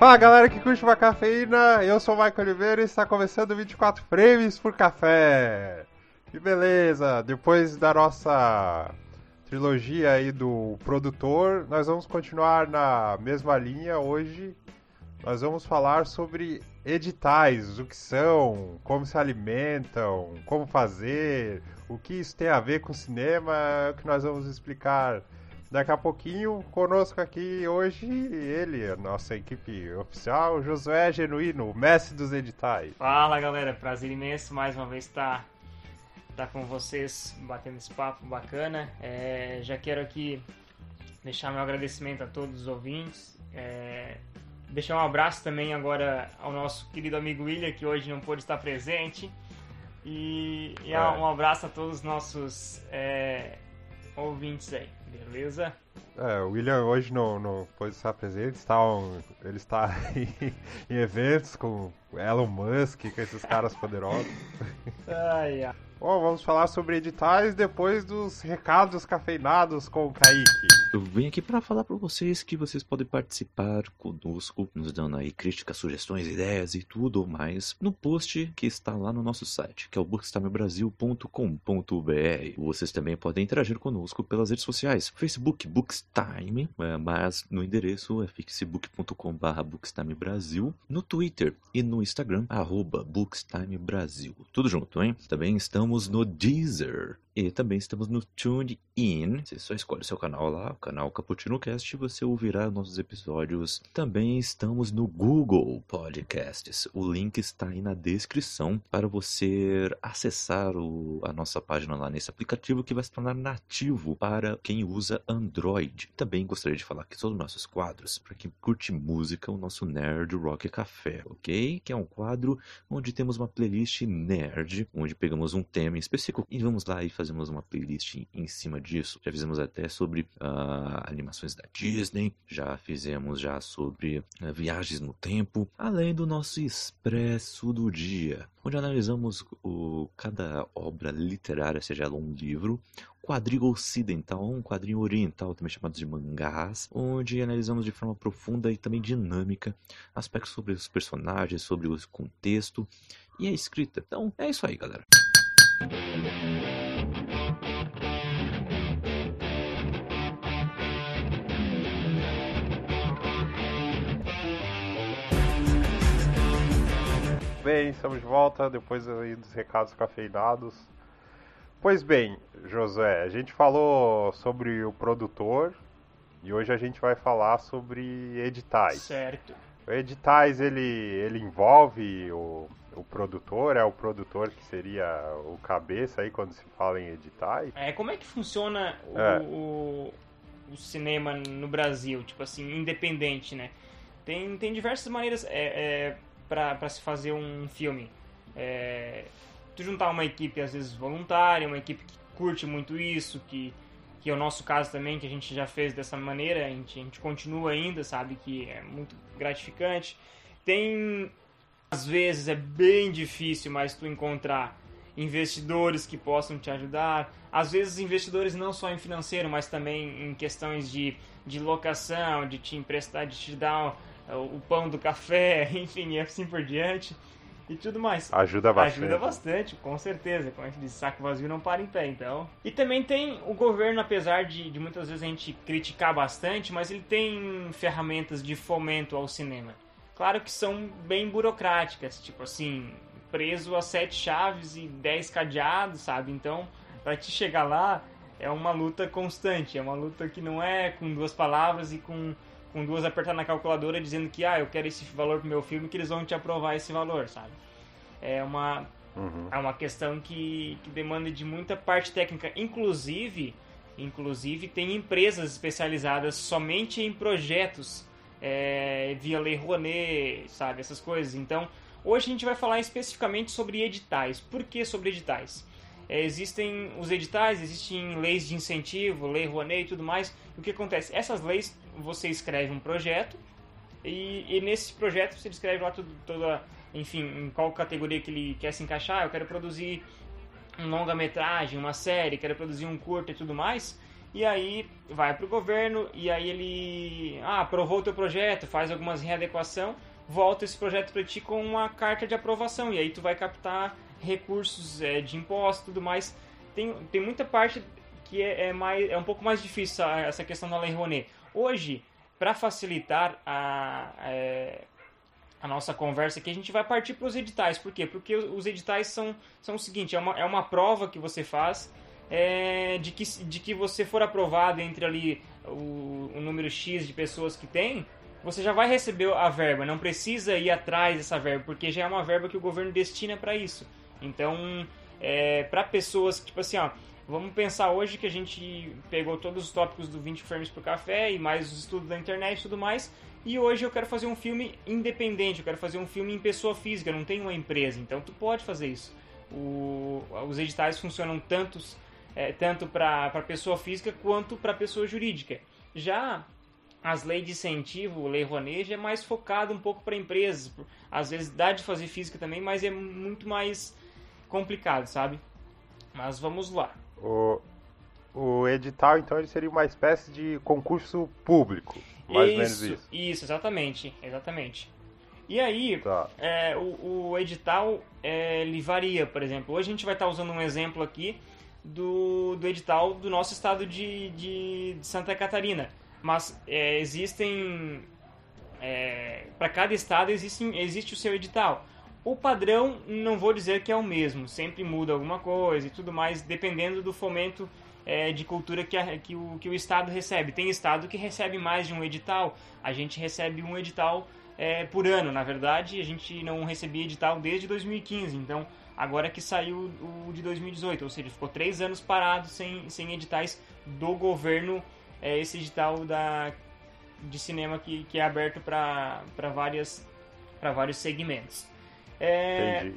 Fala galera que curte uma cafeína, eu sou o Michael Oliveira e está começando 24 frames por café. Que beleza! Depois da nossa trilogia aí do produtor, nós vamos continuar na mesma linha. Hoje nós vamos falar sobre editais, o que são, como se alimentam, como fazer, o que isso tem a ver com cinema, que nós vamos explicar Daqui a pouquinho, conosco aqui hoje, ele, a nossa equipe oficial, Josué Genuíno, mestre dos editais. Fala galera, prazer imenso mais uma vez estar tá, tá com vocês, batendo esse papo bacana. É, já quero aqui deixar meu agradecimento a todos os ouvintes. É, deixar um abraço também agora ao nosso querido amigo William, que hoje não pôde estar presente. E, e é. um abraço a todos os nossos é, ouvintes aí. Beleza? É, o William hoje não, não pôde estar presente, está um, ele está em, em eventos com Elon Musk, com esses caras poderosos. ai, ai. Bom, vamos falar sobre editais depois dos recados cafeinados com o Kaique. Eu vim aqui para falar para vocês que vocês podem participar conosco, nos dando aí críticas, sugestões, ideias e tudo mais no post que está lá no nosso site, que é o bookstimebrasil.com.br. Vocês também podem interagir conosco pelas redes sociais, Facebook Bookstime, é, mas no endereço é facebook.com/bookstimebrasil, no Twitter e no Instagram @bookstimebrasil. Tudo junto, hein? Também estamos estamos no Deezer. E também estamos no TuneIn. Você só escolhe o seu canal lá, o canal Cappuccino Cast, e você ouvirá nossos episódios. Também estamos no Google Podcasts. O link está aí na descrição para você acessar o, a nossa página lá nesse aplicativo que vai se tornar nativo para quem usa Android. Também gostaria de falar que todos os nossos quadros, para quem curte música, o nosso Nerd Rock Café, ok? Que é um quadro onde temos uma playlist nerd, onde pegamos um tema específico e vamos lá e fazemos uma playlist em cima disso. Já fizemos até sobre uh, animações da Disney, já fizemos já sobre uh, viagens no tempo, além do nosso expresso do dia, onde analisamos o, cada obra literária, seja ela um livro, quadrinho ocidental, um quadrinho oriental, também chamado de mangás, onde analisamos de forma profunda e também dinâmica aspectos sobre os personagens, sobre o contexto e a escrita. Então é isso aí, galera. Bem, estamos de volta depois dos recados cafeinados. Pois bem, Josué, a gente falou sobre o produtor e hoje a gente vai falar sobre editais. Certo. Editais ele, ele envolve o, o produtor, é o produtor que seria o cabeça aí quando se fala em editais? É, como é que funciona o, é. o, o cinema no Brasil, tipo assim, independente, né? Tem, tem diversas maneiras é, é para se fazer um filme. É, tu juntar uma equipe, às vezes, voluntária, uma equipe que curte muito isso, que, que é o nosso caso também, que a gente já fez dessa maneira, a gente, a gente continua ainda, sabe, que é muito gratificante. Tem às vezes é bem difícil, mas tu encontrar investidores que possam te ajudar. Às vezes investidores não só em financeiro, mas também em questões de, de locação, de te emprestar, de te dar o, o pão do café, enfim, e assim por diante. E tudo mais. Ajuda bastante. Ajuda bastante, com certeza. Como a gente diz, saco vazio não para em pé, então. E também tem o governo, apesar de, de muitas vezes a gente criticar bastante, mas ele tem ferramentas de fomento ao cinema. Claro que são bem burocráticas, tipo assim, preso a sete chaves e dez cadeados, sabe? Então, para te chegar lá é uma luta constante, é uma luta que não é com duas palavras e com, com duas apertar na calculadora dizendo que ah, eu quero esse valor pro meu filme que eles vão te aprovar esse valor, sabe? É uma uhum. é uma questão que, que demanda de muita parte técnica, inclusive inclusive tem empresas especializadas somente em projetos é, via Lei Rouanet, sabe, essas coisas. Então, hoje a gente vai falar especificamente sobre editais. Por que sobre editais? É, existem os editais, existem leis de incentivo, Lei Rouanet e tudo mais. O que acontece? Essas leis, você escreve um projeto e, e nesse projeto você descreve lá tudo, toda, enfim, em qual categoria que ele quer se encaixar. Eu quero produzir um longa-metragem, uma série, quero produzir um curto e tudo mais. e aí vai para o governo e aí ele ah, aprovou o teu projeto, faz algumas readequação, volta esse projeto para ti com uma carta de aprovação e aí tu vai captar recursos é, de imposto e tudo mais. Tem, tem muita parte que é, é, mais, é um pouco mais difícil essa questão da Lei Rouanet. Hoje, para facilitar a, é, a nossa conversa aqui, a gente vai partir para os editais. Por quê? Porque os editais são, são o seguinte, é uma, é uma prova que você faz é, de, que, de que você for aprovado entre ali o, o número X de pessoas que tem, você já vai receber a verba, não precisa ir atrás dessa verba, porque já é uma verba que o governo destina para isso. Então, é, para pessoas, tipo assim, ó, vamos pensar hoje que a gente pegou todos os tópicos do 20 frames por café e mais os estudos da internet e tudo mais, e hoje eu quero fazer um filme independente, eu quero fazer um filme em pessoa física, não tem uma empresa, então tu pode fazer isso. O, os editais funcionam tantos é, tanto para pessoa física quanto para pessoa jurídica. Já as leis de incentivo, lei Rouanet, é mais focado um pouco para empresas. Às vezes dá de fazer física também, mas é muito mais complicado, sabe? Mas vamos lá. O, o edital, então, ele seria uma espécie de concurso público. Mais isso, ou menos isso. Isso, exatamente. Exatamente. E aí, Tá. é, o, o edital é, ele varia, por exemplo. Hoje a gente vai estar usando um exemplo aqui do, do edital do nosso estado de, de, de Santa Catarina. Mas é, existem. É, para cada estado existe, existe o seu edital. O padrão não vou dizer que é o mesmo, sempre muda alguma coisa e tudo mais, dependendo do fomento é, de cultura que, a, que, o, que o estado recebe. Tem estado que recebe mais de um edital, a gente recebe um edital é, por ano. Na verdade, a gente não recebia edital desde 2015, então agora que saiu o de 2018, ou seja, ficou três anos parado sem, sem editais do governo, é, esse edital da, de cinema que, que é aberto para vários segmentos. É, Entendi.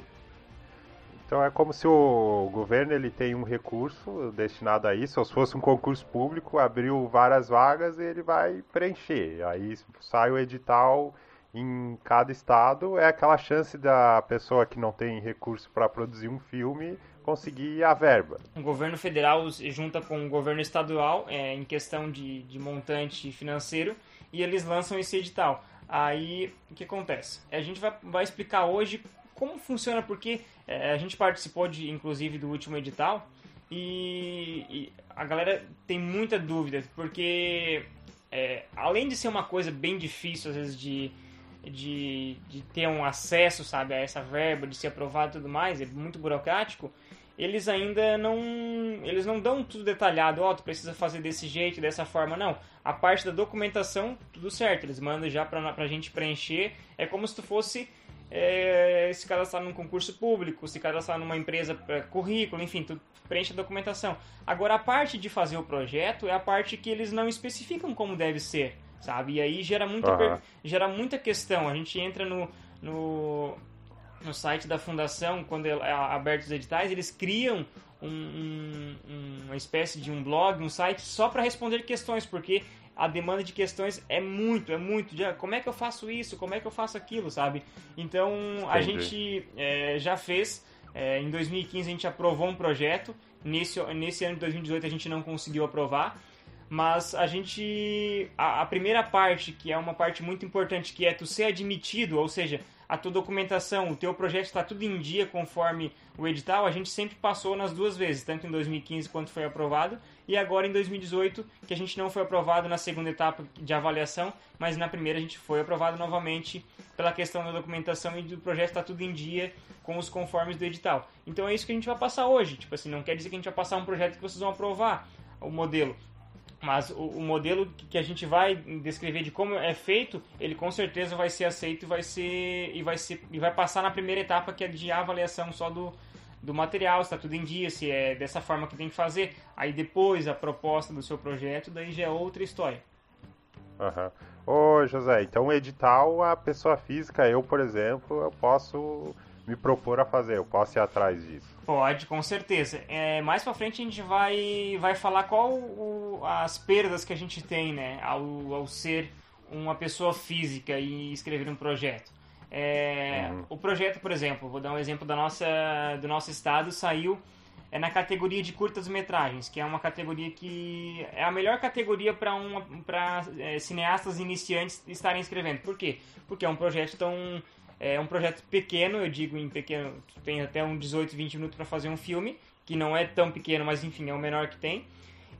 Então é como se o governo ele tem um recurso destinado a isso, ou se fosse um concurso público, abriu várias vagas e ele vai preencher. Aí sai o edital em cada estado, é aquela chance da pessoa que não tem recurso para produzir um filme conseguir a verba. O governo federal junta com o governo estadual é, em questão de, de montante financeiro e eles lançam esse edital. Aí o que acontece? A gente vai, vai explicar hoje como funciona, porque é, a gente participou de, inclusive do último edital e, e a galera tem muita dúvida, porque é, além de ser uma coisa bem difícil às vezes de, de, de ter um acesso, sabe, a essa verba, de ser aprovado e tudo mais, é muito burocrático, eles ainda não eles não dão tudo detalhado, ó, oh, tu precisa fazer desse jeito, dessa forma, não. A parte da documentação, tudo certo, eles mandam já pra, pra gente preencher, é como se tu fosse é, se cadastrar num concurso público, se cadastrar numa empresa para currículo, enfim, tu preenche a documentação. Agora, a parte de fazer o projeto é a parte que eles não especificam como deve ser, sabe? E aí gera muita, Aham. gera muita questão. A gente entra no, no, no site da fundação, quando é aberto os editais, eles criam um- um- uma espécie de um blog, um site só para responder questões, porque a demanda de questões é muito, é muito. Ah, como é que eu faço isso? Como é que eu faço aquilo, sabe? Então a Entendi. gente é, já fez. é, em 2015 a gente aprovou um projeto. Nesse, nesse ano de 2018 a gente não conseguiu aprovar. Mas a gente. A, a primeira parte, que é uma parte muito importante, que é tu ser admitido, ou seja, a tua documentação, o teu projeto está tudo em dia conforme o edital, a gente sempre passou nas duas vezes, tanto em 2015 quanto foi aprovado, e agora em 2018, que a gente não foi aprovado na segunda etapa de avaliação, mas na primeira a gente foi aprovado novamente pela questão da documentação e do projeto está tudo em dia com os conformes do edital. Então é isso que a gente vai passar hoje. Tipo assim, não quer dizer que a gente vai passar um projeto que vocês vão aprovar o modelo. Mas o, o modelo que a gente vai descrever de como é feito, ele com certeza vai ser aceito e vai ser e vai ser e vai passar na primeira etapa que é de avaliação só do, do material, está tudo em dia, se é dessa forma que tem que fazer. Aí depois a proposta do seu projeto, daí já é outra história. Aham. Ô, José, então o edital, a pessoa física, eu, por exemplo, eu posso me propor a fazer, eu posso ir atrás disso. Pode, com certeza. É, mais pra frente a gente vai, vai falar qual o- as perdas que a gente tem, né, ao, ao ser uma pessoa física e escrever um projeto. É, Uhum. O projeto, por exemplo, vou dar um exemplo da nossa, do nosso estado, saiu é na categoria de curtas-metragens, que é uma categoria que é a melhor categoria para é, cineastas iniciantes estarem escrevendo. Por quê? Porque é um projeto tão é um projeto pequeno, eu digo em pequeno, tem até uns 18, 20 minutos para fazer um filme, que não é tão pequeno, mas enfim, é o menor que tem.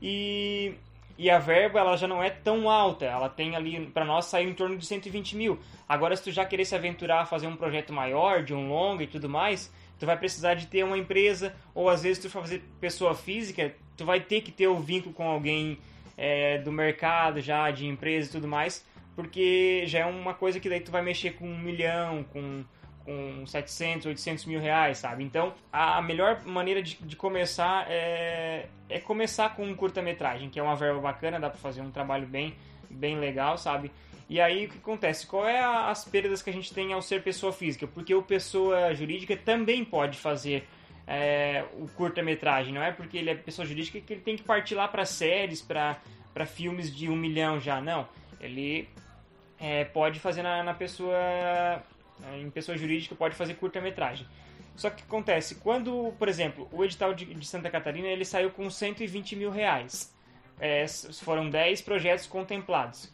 E, e a verba ela já não é tão alta, ela tem ali, para nós, saiu em torno de 120 mil. Agora, se tu já querer se aventurar a fazer um projeto maior, de um longo e tudo mais, tu vai precisar de ter uma empresa, ou às vezes tu for fazer pessoa física, tu vai ter que ter o vínculo com alguém é, do mercado já, de empresa e tudo mais, porque já é uma coisa que daí tu vai mexer com um milhão, com, com 700, 800 mil reais, sabe? Então, a melhor maneira de, de começar é, é começar com um curta-metragem, que é uma verba bacana, dá pra fazer um trabalho bem, bem legal, sabe? E aí o que acontece? Qual é a, as perdas que a gente tem ao ser pessoa física? Porque o pessoa jurídica também pode fazer é, o curta-metragem, não é porque ele é pessoa jurídica que ele tem que partir lá para séries, para filmes de um milhão já, não. Ele é, pode fazer na, na pessoa em pessoa jurídica pode fazer curta-metragem. Só que acontece, quando, por exemplo, o edital de, de Santa Catarina ele saiu com 120 mil reais. É, foram 10 projetos contemplados.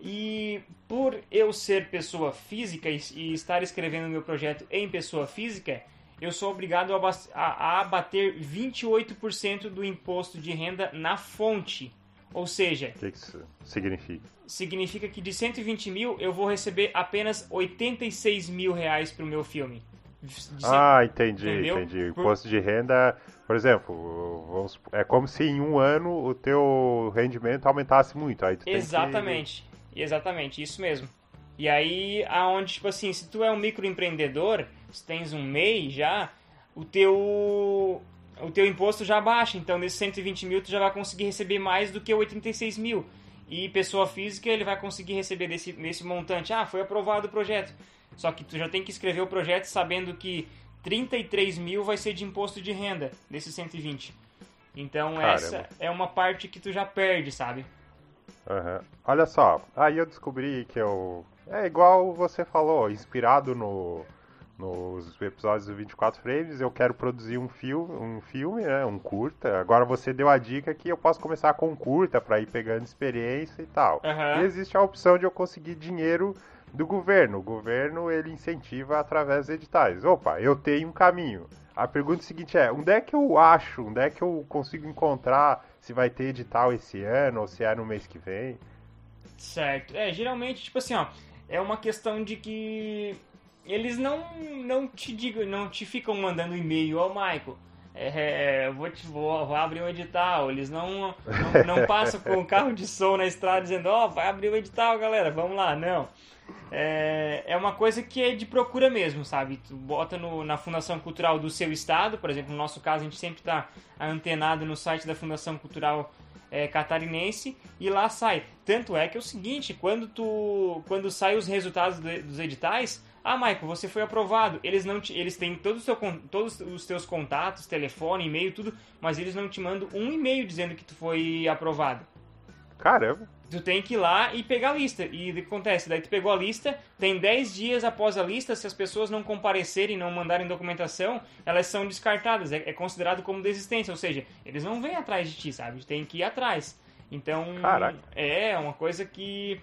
E por eu ser pessoa física e, estar escrevendo meu projeto em pessoa física, eu sou obrigado a, a abater 28% do imposto de renda na fonte. Ou seja... O que isso significa? Significa que de 120 mil eu vou receber apenas 86 mil reais para o meu filme. Ah, entendi, Entendeu? entendi. Imposto de renda, por exemplo, vamos, é como se em um ano o teu rendimento aumentasse muito. Aí Exatamente, que... exatamente, isso mesmo. E aí, aonde, tipo assim, se tu é um microempreendedor, se tens um MEI já, o teu o teu imposto já baixa. Então, nesses 120 mil, tu já vai conseguir receber mais do que 86 mil. E pessoa física, ele vai conseguir receber desse, nesse montante. Ah, foi aprovado o projeto. Só que tu já tem que escrever o projeto sabendo que 33 mil vai ser de imposto de renda desses 120. Então, Caramba. essa é uma parte que tu já perde, sabe? Uhum. Olha só, aí eu descobri que eu. É igual você falou, inspirado no nos episódios do 24 frames, eu quero produzir um filme, um filme, né, um curta. Agora você deu a dica que eu posso começar com um curta para ir pegando experiência e tal. Uhum. E existe a opção de eu conseguir dinheiro do governo. O governo ele incentiva através dos editais. Opa, eu tenho um caminho. A pergunta seguinte é: onde é que eu acho, onde é que eu consigo encontrar se vai ter edital esse ano ou se é no mês que vem? Certo. É, geralmente, tipo assim, ó, é uma questão de que eles não, não te digam, não te ficam mandando e-mail ao Michael. É, é, vou, te, vou, vou abrir um edital. Eles não, não, não passam com o carro de som na estrada dizendo, ó, oh, vai abrir o um edital, galera, vamos lá. Não. É, é uma coisa que é de procura mesmo, sabe? Tu bota no, na Fundação Cultural do seu estado, por exemplo, no nosso caso, a gente sempre está antenado no site da Fundação Cultural é, catarinense e lá sai. Tanto é que é o seguinte, quando tu quando saem os resultados dos editais, ah, Michael, você foi aprovado. Eles não te, eles têm todo seu, todos os teus contatos, telefone, e-mail, tudo, mas eles não te mandam um e-mail dizendo que tu foi aprovado. Caramba. Tu tem que ir lá e pegar a lista. E o que acontece? Daí tu pegou a lista, tem 10 dias após a lista, se as pessoas não comparecerem, não mandarem documentação, elas são descartadas. É, é considerado como desistência. Ou seja, eles não vêm atrás de ti, sabe? Tem que ir atrás. Então, Caraca. é uma coisa que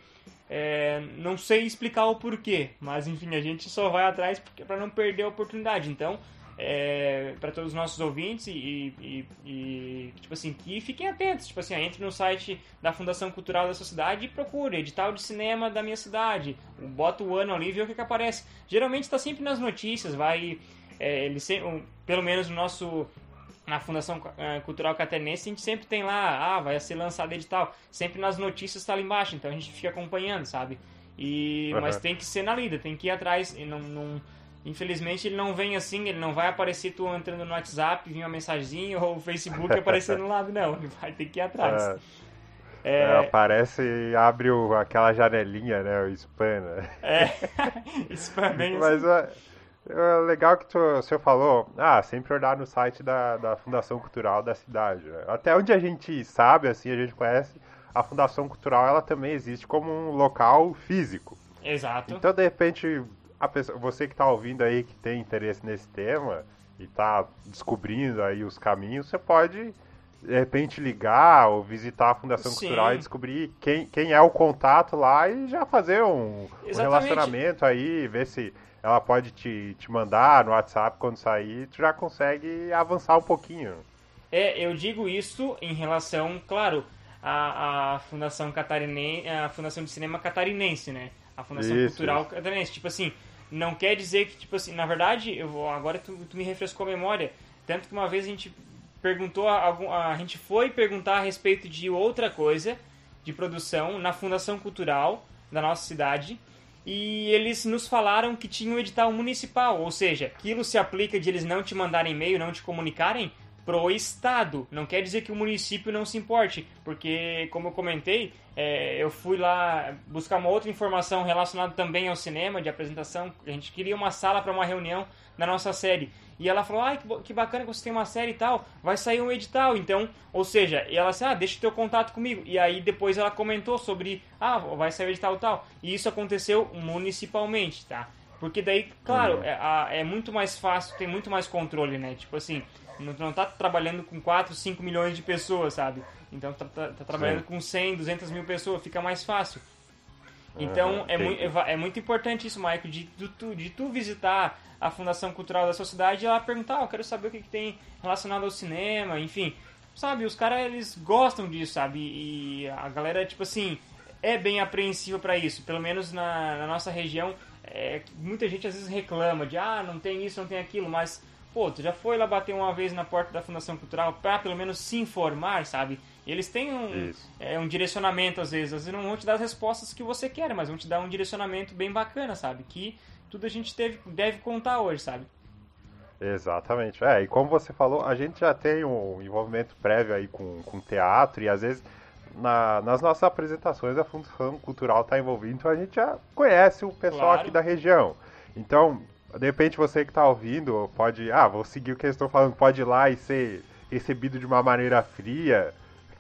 é, não sei explicar o porquê, mas enfim, a gente só vai atrás para não perder a oportunidade. Então, é, para todos os nossos ouvintes e, e, e, tipo assim, que fiquem atentos. Tipo assim, entre no site da Fundação Cultural da sua cidade e procure edital de cinema da minha cidade. Bota o ano ali e vê o que, que aparece. Geralmente está sempre nas notícias, vai. É, ele pelo menos no nosso na Fundação eh, Cultural Catarinense, a gente sempre tem lá, ah, vai ser lançado edital. Sempre nas notícias está lá embaixo, então a gente fica acompanhando, sabe? E, uhum. Mas tem que ser na lida, tem que ir atrás. E não, não, infelizmente ele não vem assim, ele não vai aparecer tu entrando no WhatsApp, vir uma mensagenzinha ou o Facebook aparecendo no lado, não. Ele vai ter que ir atrás. É. É... É, aparece e abre o, aquela janelinha, né? O spam, né? É, spam bem Mas, assim. É legal que tu, você falou, ah, sempre olhar no site da, da Fundação Cultural da cidade. Né? Até onde a gente sabe, assim, a gente conhece, a Fundação Cultural ela também existe como um local físico. Exato. Então, de repente, pessoa, você que está ouvindo aí, que tem interesse nesse tema, e tá descobrindo aí os caminhos, você pode de repente ligar ou visitar a Fundação Sim. Cultural e descobrir quem, quem é o contato lá e já fazer um, um relacionamento aí, ver se ela pode te, te mandar no WhatsApp quando sair, tu já consegue avançar um pouquinho. É, eu digo isso em relação, claro, à, à Fundação Catarinense, a Fundação de Cinema Catarinense, né? A Fundação Isso, Cultural isso. Catarinense. Tipo assim, não quer dizer que, tipo assim, na verdade, eu vou, agora tu, tu me refrescou a memória. Tanto que uma vez a gente perguntou, a, algum- a gente foi perguntar a respeito de outra coisa, de produção, na Fundação Cultural da nossa cidade. E eles nos falaram que tinha um edital municipal, ou seja, aquilo se aplica de eles não te mandarem e-mail, não te comunicarem pro estado. Não quer dizer que o município não se importe, porque como eu comentei, é, eu fui lá buscar uma outra informação relacionada também ao cinema, de apresentação. A gente queria uma sala para uma reunião da nossa série. E ela falou, ai, que, bacana que você tem uma série e tal, vai sair um edital, então, ou seja, ela disse, ah, deixa o teu contato comigo. E aí depois ela comentou sobre, ah, vai sair o edital e tal. E isso aconteceu municipalmente, tá? Porque daí, claro, Uhum. é, é muito mais fácil, tem muito mais controle, né? Tipo assim, não, não tá trabalhando com 4, 5 milhões de pessoas, sabe? Então tá, tá- tá trabalhando Sim. com 100, 200 mil pessoas, fica mais fácil. Então é, entendi. é muito importante isso, Maico, de, de tu, de tu visitar a Fundação Cultural da sua cidade e ela perguntar, "Ah, eu quero saber o que, que tem relacionado ao cinema, enfim. Sabe, os caras eles gostam disso, sabe? E a galera, tipo assim, é bem apreensiva pra isso. Pelo menos na, na nossa região, é, muita gente às vezes reclama de, ah, não tem isso, não tem aquilo, mas, pô, tu já foi lá bater uma vez na porta da Fundação Cultural pra pelo menos se informar, sabe? Eles têm um, é, um direcionamento às vezes. Às vezes não vão te dar as respostas que você quer, mas vão te dar um direcionamento bem bacana, sabe? Que tudo a gente teve, deve contar hoje, sabe? Exatamente. É, e como você falou, a gente já tem um envolvimento prévio aí com, com teatro e às vezes na- nas nossas apresentações a função cultural está envolvida, então a gente já conhece o pessoal Claro. aqui da região. Então, de repente você que está ouvindo pode, ah, vou seguir o que eles estão falando, pode ir lá e ser recebido de uma maneira fria,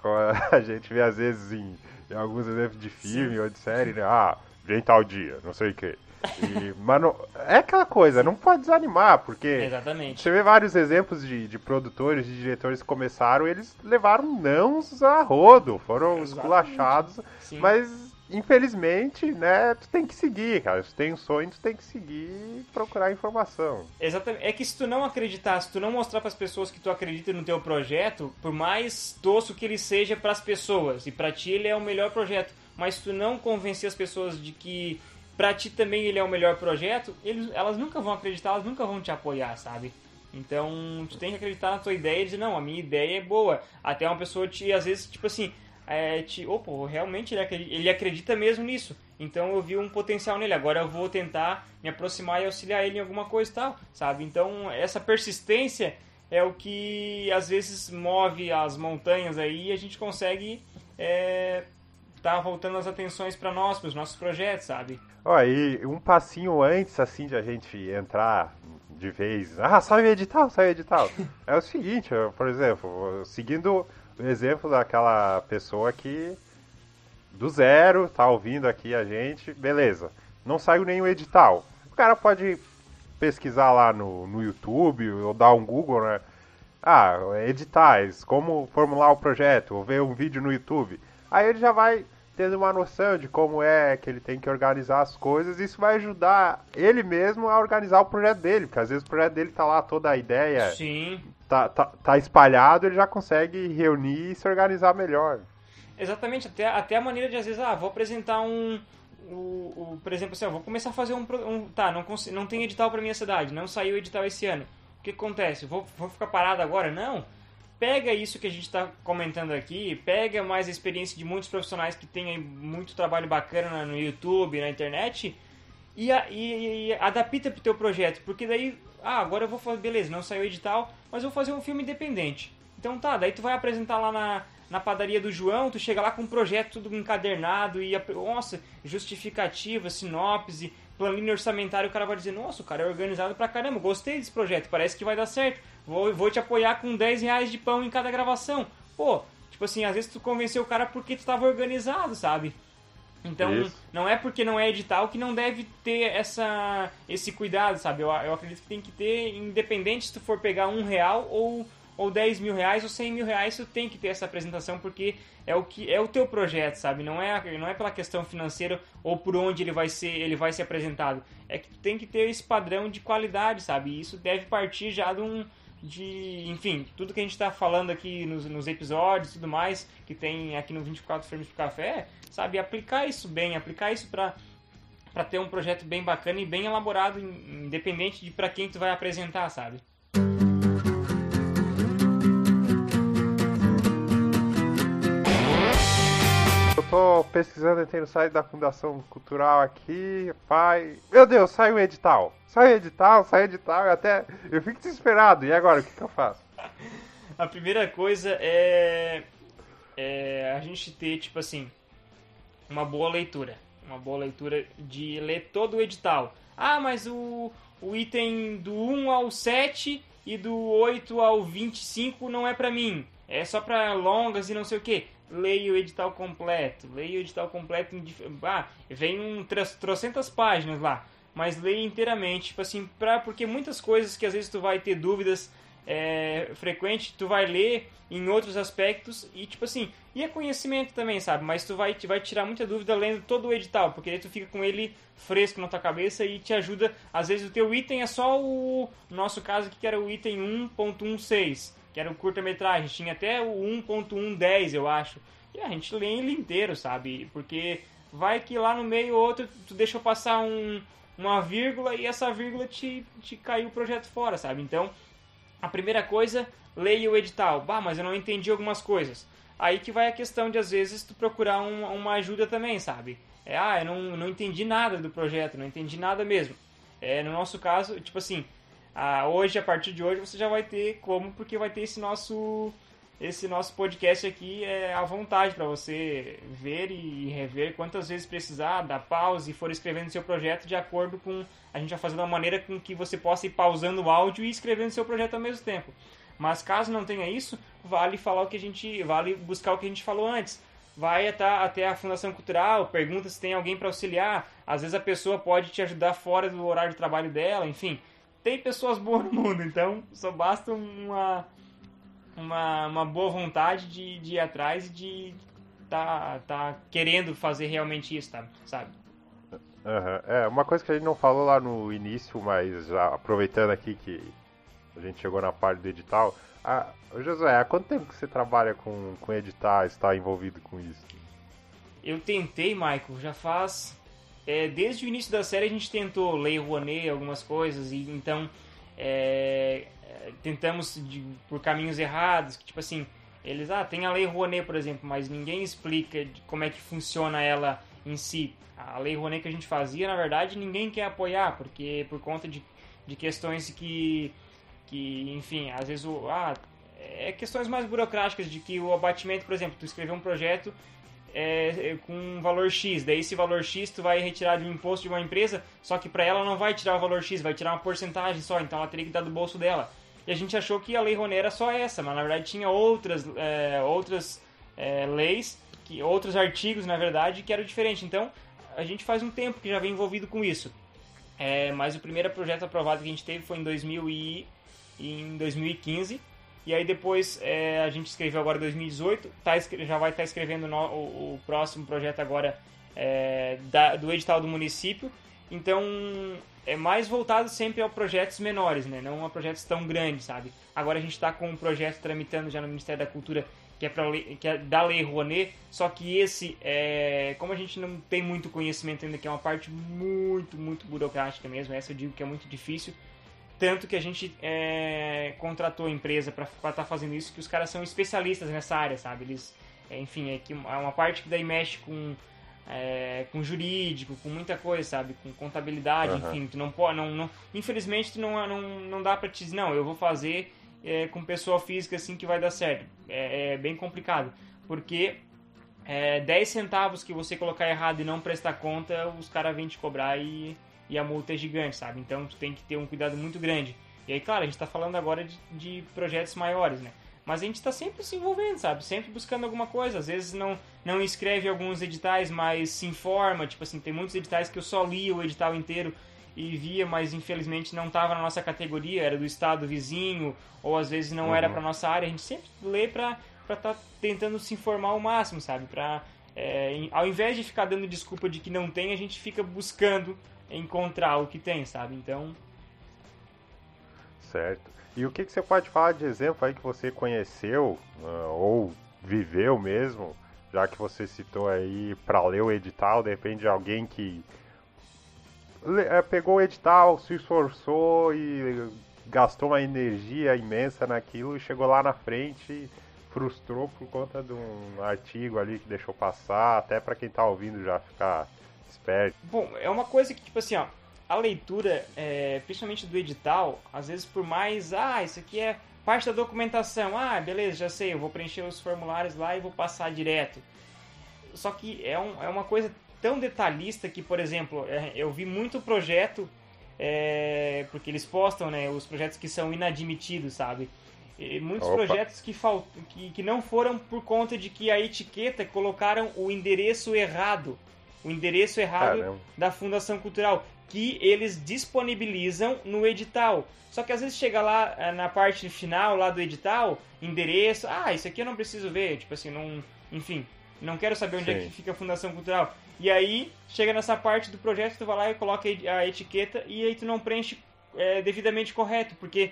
a gente vê às vezes em, em alguns exemplos de filme ou de série, né? Ah, vem tal dia, não sei o quê. E, mas não- é aquela coisa, não pode desanimar, porque Exatamente. você vê vários exemplos de, de produtores, de diretores que começaram, eles levaram nãos a rodo, foram Exatamente. esculachados, Sim. mas infelizmente, né, tu tem que seguir, cara. Se tu tem um sonho, tu tem que seguir e procurar informação. Exatamente. É que se tu não acreditar, se tu não mostrar para as pessoas que tu acredita no teu projeto, por mais tosco que ele seja para as pessoas, e para ti ele é o melhor projeto, mas se tu não convencer as pessoas de que para ti também ele é o melhor projeto, eles, elas nunca vão acreditar, elas nunca vão te apoiar, sabe? Então, tu tem que acreditar na tua ideia e dizer, não, a minha ideia é boa. Até uma pessoa te, às vezes, tipo assim, é, te, opa, realmente ele acredita, ele acredita mesmo nisso. Então eu vi um potencial nele. Agora eu vou tentar me aproximar e auxiliar ele em alguma coisa e tal, sabe? Então essa persistência é o que às vezes move as montanhas aí e a gente consegue é, tá voltando as atenções para nós, para os nossos projetos, sabe? Ó, e um passinho antes, assim, de a gente entrar de vez, ah, sai o edital, sai o edital. é o seguinte, por exemplo, seguindo exemplo daquela pessoa que do zero, tá ouvindo aqui a gente, beleza. Não saiu nenhum edital. O cara pode pesquisar lá no, no YouTube ou dar um Google, né? Ah, editais, como formular o projeto, ou ver um vídeo no YouTube. Aí ele já vai tendo uma noção de como é que ele tem que organizar as coisas. Isso vai ajudar ele mesmo a organizar o projeto dele, porque às vezes o projeto dele tá lá toda a ideia, Sim. Tá, tá, tá espalhado, ele já consegue reunir e se organizar melhor. Exatamente, até, até a maneira de às vezes, ah, vou apresentar um. O, o, por exemplo, assim, ó, vou começar a fazer um. um tá, não, não tem edital pra minha cidade, não saiu edital esse ano. O que acontece? Vou, vou ficar parado agora? Não. Pega isso que a gente está comentando aqui, pega mais a experiência de muitos profissionais que têm muito trabalho bacana no YouTube, na internet, e, e, e adapta pro teu projeto, porque daí, ah, agora eu vou fazer, beleza, não saiu edital, mas eu vou fazer um filme independente. Então tá, daí tu vai apresentar lá na, na padaria do João, tu chega lá com um projeto tudo encadernado e, nossa, justificativa, sinopse, planilha orçamentária, o cara vai dizer, nossa, o cara é organizado pra caramba, gostei desse projeto, parece que vai dar certo, vou, vou te apoiar com 10 reais de pão em cada gravação. Pô, tipo assim, às vezes tu convenceu o cara porque tu tava organizado, sabe? Então, Isso. não é porque não é edital que não deve ter essa, esse cuidado, sabe? Eu, eu acredito que tem que ter, independente se tu for pegar um real ou, ou 10 mil reais ou 100 mil reais, tu tem que ter essa apresentação porque é o que é o teu projeto, sabe? Não é, não é pela questão financeira ou por onde ele vai ser, ele vai ser apresentado. É que tu tem que ter esse padrão de qualidade, sabe? E isso deve partir já de um de, enfim, tudo que a gente está falando aqui nos, nos episódios e tudo mais, que tem aqui no 24 Frames de Café, sabe? Aplicar isso bem, aplicar isso para para ter um projeto bem bacana e bem elaborado, in- independente de para quem tu vai apresentar, sabe? Tô pesquisando, entrei no site da Fundação Cultural aqui, pai. Meu Deus, saiu o edital. Saiu o edital, saiu o edital, eu até. Eu fico desesperado. E agora, o que, que eu faço? A primeira coisa é, é a gente ter, tipo assim, uma boa leitura. Uma boa leitura de ler todo o edital. Ah, mas o, o item do 1 ao 7 e do 8 ao 25 não é pra mim. É só pra longas e não sei o que. Leia o edital completo. Leia o edital completo. Em, ah, vem um tro- trocentas páginas lá. Mas leia inteiramente. Tipo assim, pra, porque muitas coisas que às vezes tu vai ter dúvidas é, frequente, tu vai ler em outros aspectos e tipo assim, e é conhecimento também, sabe? Mas tu vai, vai tirar muita dúvida lendo todo o edital, porque aí tu fica com ele fresco na tua cabeça e te ajuda. Às vezes o teu item é só o no nosso caso aqui que era o item 1.16, que era o curta-metragem, tinha até o 1.110, eu acho. E a gente lê ele inteiro, sabe? Porque vai que lá no meio ou outro tu deixa passar um, uma vírgula e essa vírgula te, te caiu o projeto fora, sabe? Então, a primeira coisa, leia o edital. Bah, mas eu não entendi algumas coisas. Aí que vai a questão de, às vezes, tu procurar um- uma ajuda também, sabe? É, ah, eu não, não entendi nada do projeto, não entendi nada mesmo. É, no nosso caso, tipo assim, ah, hoje, a partir de hoje, você já vai ter como, porque vai ter esse nosso esse nosso podcast aqui é à vontade para você ver e rever quantas vezes precisar, dar pause e for escrevendo seu projeto de acordo com a gente vai fazer de uma maneira com que você possa ir pausando o áudio e escrevendo seu projeto ao mesmo tempo. Mas caso não tenha isso, vale falar o que a gente, vale buscar o que a gente falou antes. Vai até a Fundação Cultural, pergunta se tem alguém para auxiliar. Às vezes a pessoa pode te ajudar fora do horário de trabalho dela, enfim. Tem pessoas boas no mundo, então só basta uma uma, uma boa vontade de, de ir atrás e de tá, tá querendo fazer realmente isso, tá? sabe? Aham. É, uma coisa que a gente não falou lá no início, mas já aproveitando aqui que a gente chegou na parte do edital. Ah, Josué, há quanto tempo que você trabalha com, com editar, está envolvido com isso? Eu tentei, Michael, já faz. É, desde o início da série a gente tentou Lei Rouanet, algumas coisas, e então é, é, tentamos de- por caminhos errados, que tipo assim, eles, ah, tem a Lei Rouanet, por exemplo, mas ninguém explica como é que funciona ela em si. A Lei Rouanet que a gente fazia, na verdade, ninguém quer apoiar, porque por conta de, de questões que, que, enfim, às vezes o. Ah, é questões mais burocráticas de que o abatimento, por exemplo, tu escreveu um projeto é, é, com um valor X, daí esse valor X tu vai retirar de um imposto de uma empresa, só que para ela não vai tirar o valor X, vai tirar uma porcentagem só, então ela teria que dar do bolso dela. E a gente achou que a lei Rouanet era só essa, mas na verdade tinha outras, é, outras é, leis, que, outros artigos, na verdade, que eram diferentes. Então, a gente faz um tempo que já vem envolvido com isso. É, mas o primeiro projeto aprovado que a gente teve foi em 2000 e, em 2015. E aí depois é, a gente escreveu agora em 2018, tá, já vai estar escrevendo no- o, o próximo projeto agora é, da- do edital do município. Então é mais voltado sempre a projetos menores, né? não a projetos tão grandes, sabe? Agora a gente está com um projeto tramitando já no Ministério da Cultura que é, pra que é da Lei Rouanet, só que esse, é, como a gente não tem muito conhecimento ainda, que é uma parte muito, muito burocrática mesmo, essa eu digo que é muito difícil, tanto que a gente é, contratou a empresa para estar fazendo isso, que os caras são especialistas nessa área, sabe? Eles, é, enfim, é, que é uma parte que daí mexe com, é, com jurídico, com muita coisa, sabe? Com contabilidade, Aham. enfim. Tu não pode, não, não, infelizmente, tu não, não, não dá pra te dizer, não, eu vou fazer é, com pessoa física assim que vai dar certo. É, é bem complicado, porque é, 10 centavos que você colocar errado e não prestar conta, os caras vêm te cobrar e, e a multa é gigante, sabe? Então tu tem que ter um cuidado muito grande. E aí, claro, a gente tá falando agora de, de projetos maiores, né? Mas a gente está sempre se envolvendo, sabe? Sempre buscando alguma coisa. Às vezes não, não escreve alguns editais, mas se informa. Tipo assim, tem muitos editais que eu só li o edital inteiro e via, mas infelizmente não estava na nossa categoria, era do estado vizinho, ou às vezes não uhum. era para nossa área. A gente sempre lê para estar tá tentando se informar ao máximo, sabe? Pra, é, ao invés de ficar dando desculpa de que não tem, a gente fica buscando encontrar o que tem, sabe? Então. Certo. E o que, que você pode falar de exemplo aí que você conheceu uh, ou viveu mesmo, já que você citou aí para ler o edital, de repente de alguém que uh, pegou o edital, se esforçou e gastou uma energia imensa naquilo e chegou lá na frente frustrou por conta de um artigo ali que deixou passar, até para quem tá ouvindo já ficar esperto. Bom, é uma coisa que tipo assim, ó, a leitura, é, principalmente do edital, às vezes por mais, ah, isso aqui é parte da documentação, ah, beleza, já sei, eu vou preencher os formulários lá e vou passar direto. Só que é, um, é uma coisa tão detalhista que, por exemplo, é, eu vi muito projeto, é, porque eles postam né, os projetos que são inadmitidos, sabe? E muitos Opa. projetos que, falt... que, que não foram por conta de que a etiqueta colocaram o endereço errado. O endereço errado Caramba. da Fundação Cultural que eles disponibilizam no edital. Só que às vezes chega lá eh, na parte final lá do edital, endereço, ah, isso aqui eu não preciso ver, tipo assim, não, enfim, não quero saber onde Sim. é que fica a Fundação Cultural. E aí chega nessa parte do projeto, tu vai lá e coloca a etiqueta e aí tu não preenche é, devidamente correto, porque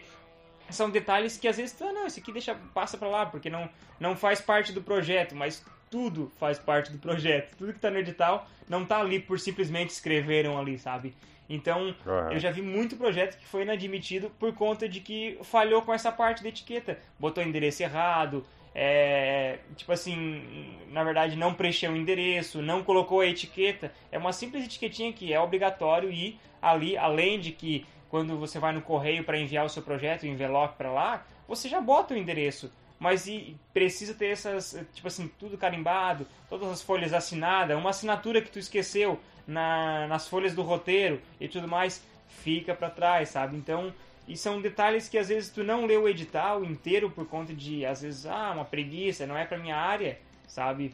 são detalhes que às vezes, ah, não, isso aqui deixa passa para lá, porque não não faz parte do projeto, mas tudo faz parte do projeto. Tudo que está no edital não está ali por simplesmente escreveram ali, sabe? Então, uhum. eu já vi muito projeto que foi inadmitido por conta de que falhou com essa parte da etiqueta. Botou endereço errado, é, tipo assim, na verdade não preencheu o endereço, não colocou a etiqueta. É uma simples etiquetinha que é obrigatório ir ali, além de que quando você vai no correio para enviar o seu projeto, o envelope para lá, você já bota o endereço mas e precisa ter essas, tipo assim, tudo carimbado, todas as folhas assinadas, uma assinatura que tu esqueceu na, nas folhas do roteiro e tudo mais, fica para trás, sabe? Então, e são detalhes que às vezes tu não lê o edital inteiro por conta de, às vezes, ah, uma preguiça, não é pra minha área, sabe?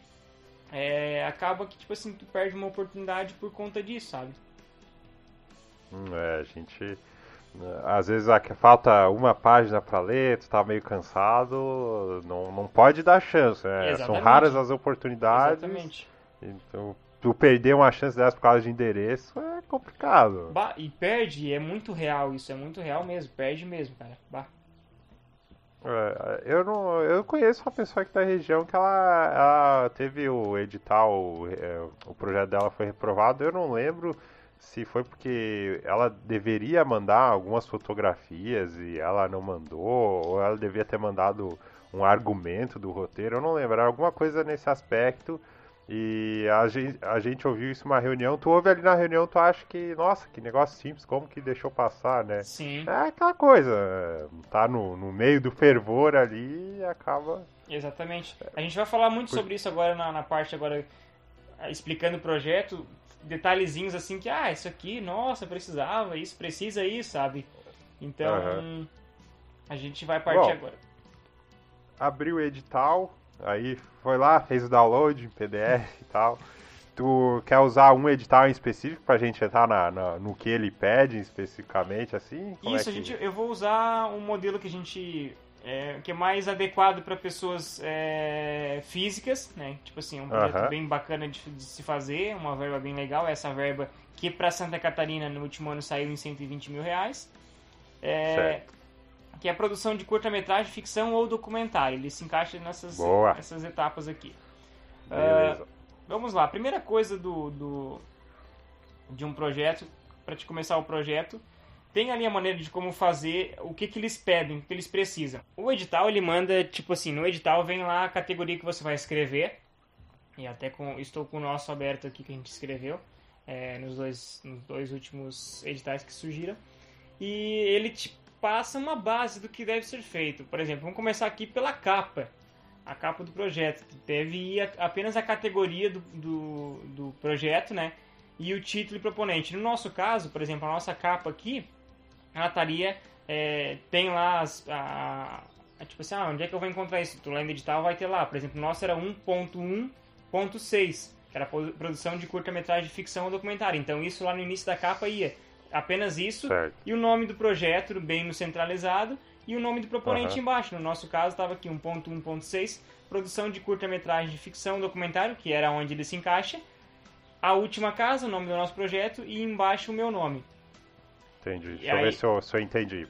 É, acaba que, tipo assim, tu perde uma oportunidade por conta disso, sabe? Hum, é, a gente às vezes falta uma página para ler, tu tá meio cansado, não, não pode dar chance, né? São raras as oportunidades. Exatamente. Então, tu perder uma chance dessa por causa de endereço é complicado. Bah, e perde, é muito real isso, é muito real mesmo, perde mesmo, cara. Bah. É, eu não, eu conheço uma pessoa aqui da região que ela, ela teve o edital, o, é, o projeto dela foi reprovado, eu não lembro se foi porque ela deveria mandar algumas fotografias e ela não mandou, ou ela devia ter mandado um argumento do roteiro, eu não lembro, era alguma coisa nesse aspecto. E a gente, a gente ouviu isso numa reunião, tu ouve ali na reunião, tu acha que, nossa, que negócio simples, como que deixou passar, né? Sim. É aquela coisa, tá no, no meio do fervor ali e acaba. Exatamente. A gente vai falar muito sobre isso agora na, na parte agora explicando o projeto, detalhezinhos assim que, ah, isso aqui, nossa, precisava, isso precisa isso, sabe? Então, uhum. a gente vai partir Bom, agora. Abriu o edital, aí foi lá, fez o download em PDF e tal. Tu quer usar um edital em específico pra gente entrar na, na no que ele pede especificamente, assim? Como é isso, é que... a gente, eu vou usar um modelo que a gente é, que é mais adequado para pessoas é, físicas, né? Tipo assim, um projeto bem bacana de, de, se fazer, uma verba bem legal. Essa verba que para Santa Catarina no último ano saiu em 120 mil reais. É, que é a produção de curta-metragem, ficção ou documentário. Ele se encaixa nessas, nessas etapas aqui. Uh, vamos lá. Primeira coisa do, do de um projeto, para te começar o projeto, tem ali a maneira de como fazer, o que, que eles pedem, o que eles precisam. O edital, ele manda, tipo assim, no edital vem lá a categoria que você vai escrever, e até com, estou com o nosso aberto aqui que a gente escreveu, é, nos, dois, nos dois últimos editais que surgiram, e ele te passa uma base do que deve ser feito. Por exemplo, vamos começar aqui pela capa, a capa do projeto. Deve ir apenas a categoria do, do, do projeto, né? E o título e proponente. No nosso caso, por exemplo, a nossa capa aqui, ela estaria é, tem lá as, a, É tipo assim, ah, onde é que eu vou encontrar isso? Tu lá no edital vai ter lá. Por exemplo, o nosso era 1.1.6, que era a produção de curta-metragem de ficção ou documentário. Então isso lá no início da capa ia apenas isso Certo. e o nome do projeto bem no centralizado e o nome do proponente Aham. embaixo. No nosso caso estava aqui 1.1.6, produção de curta-metragem de ficção ou documentário, que era onde ele se encaixa. A última casa, o nome do nosso projeto e embaixo o meu nome. Entendi. Deixa eu aí- ver se eu, se eu entendi.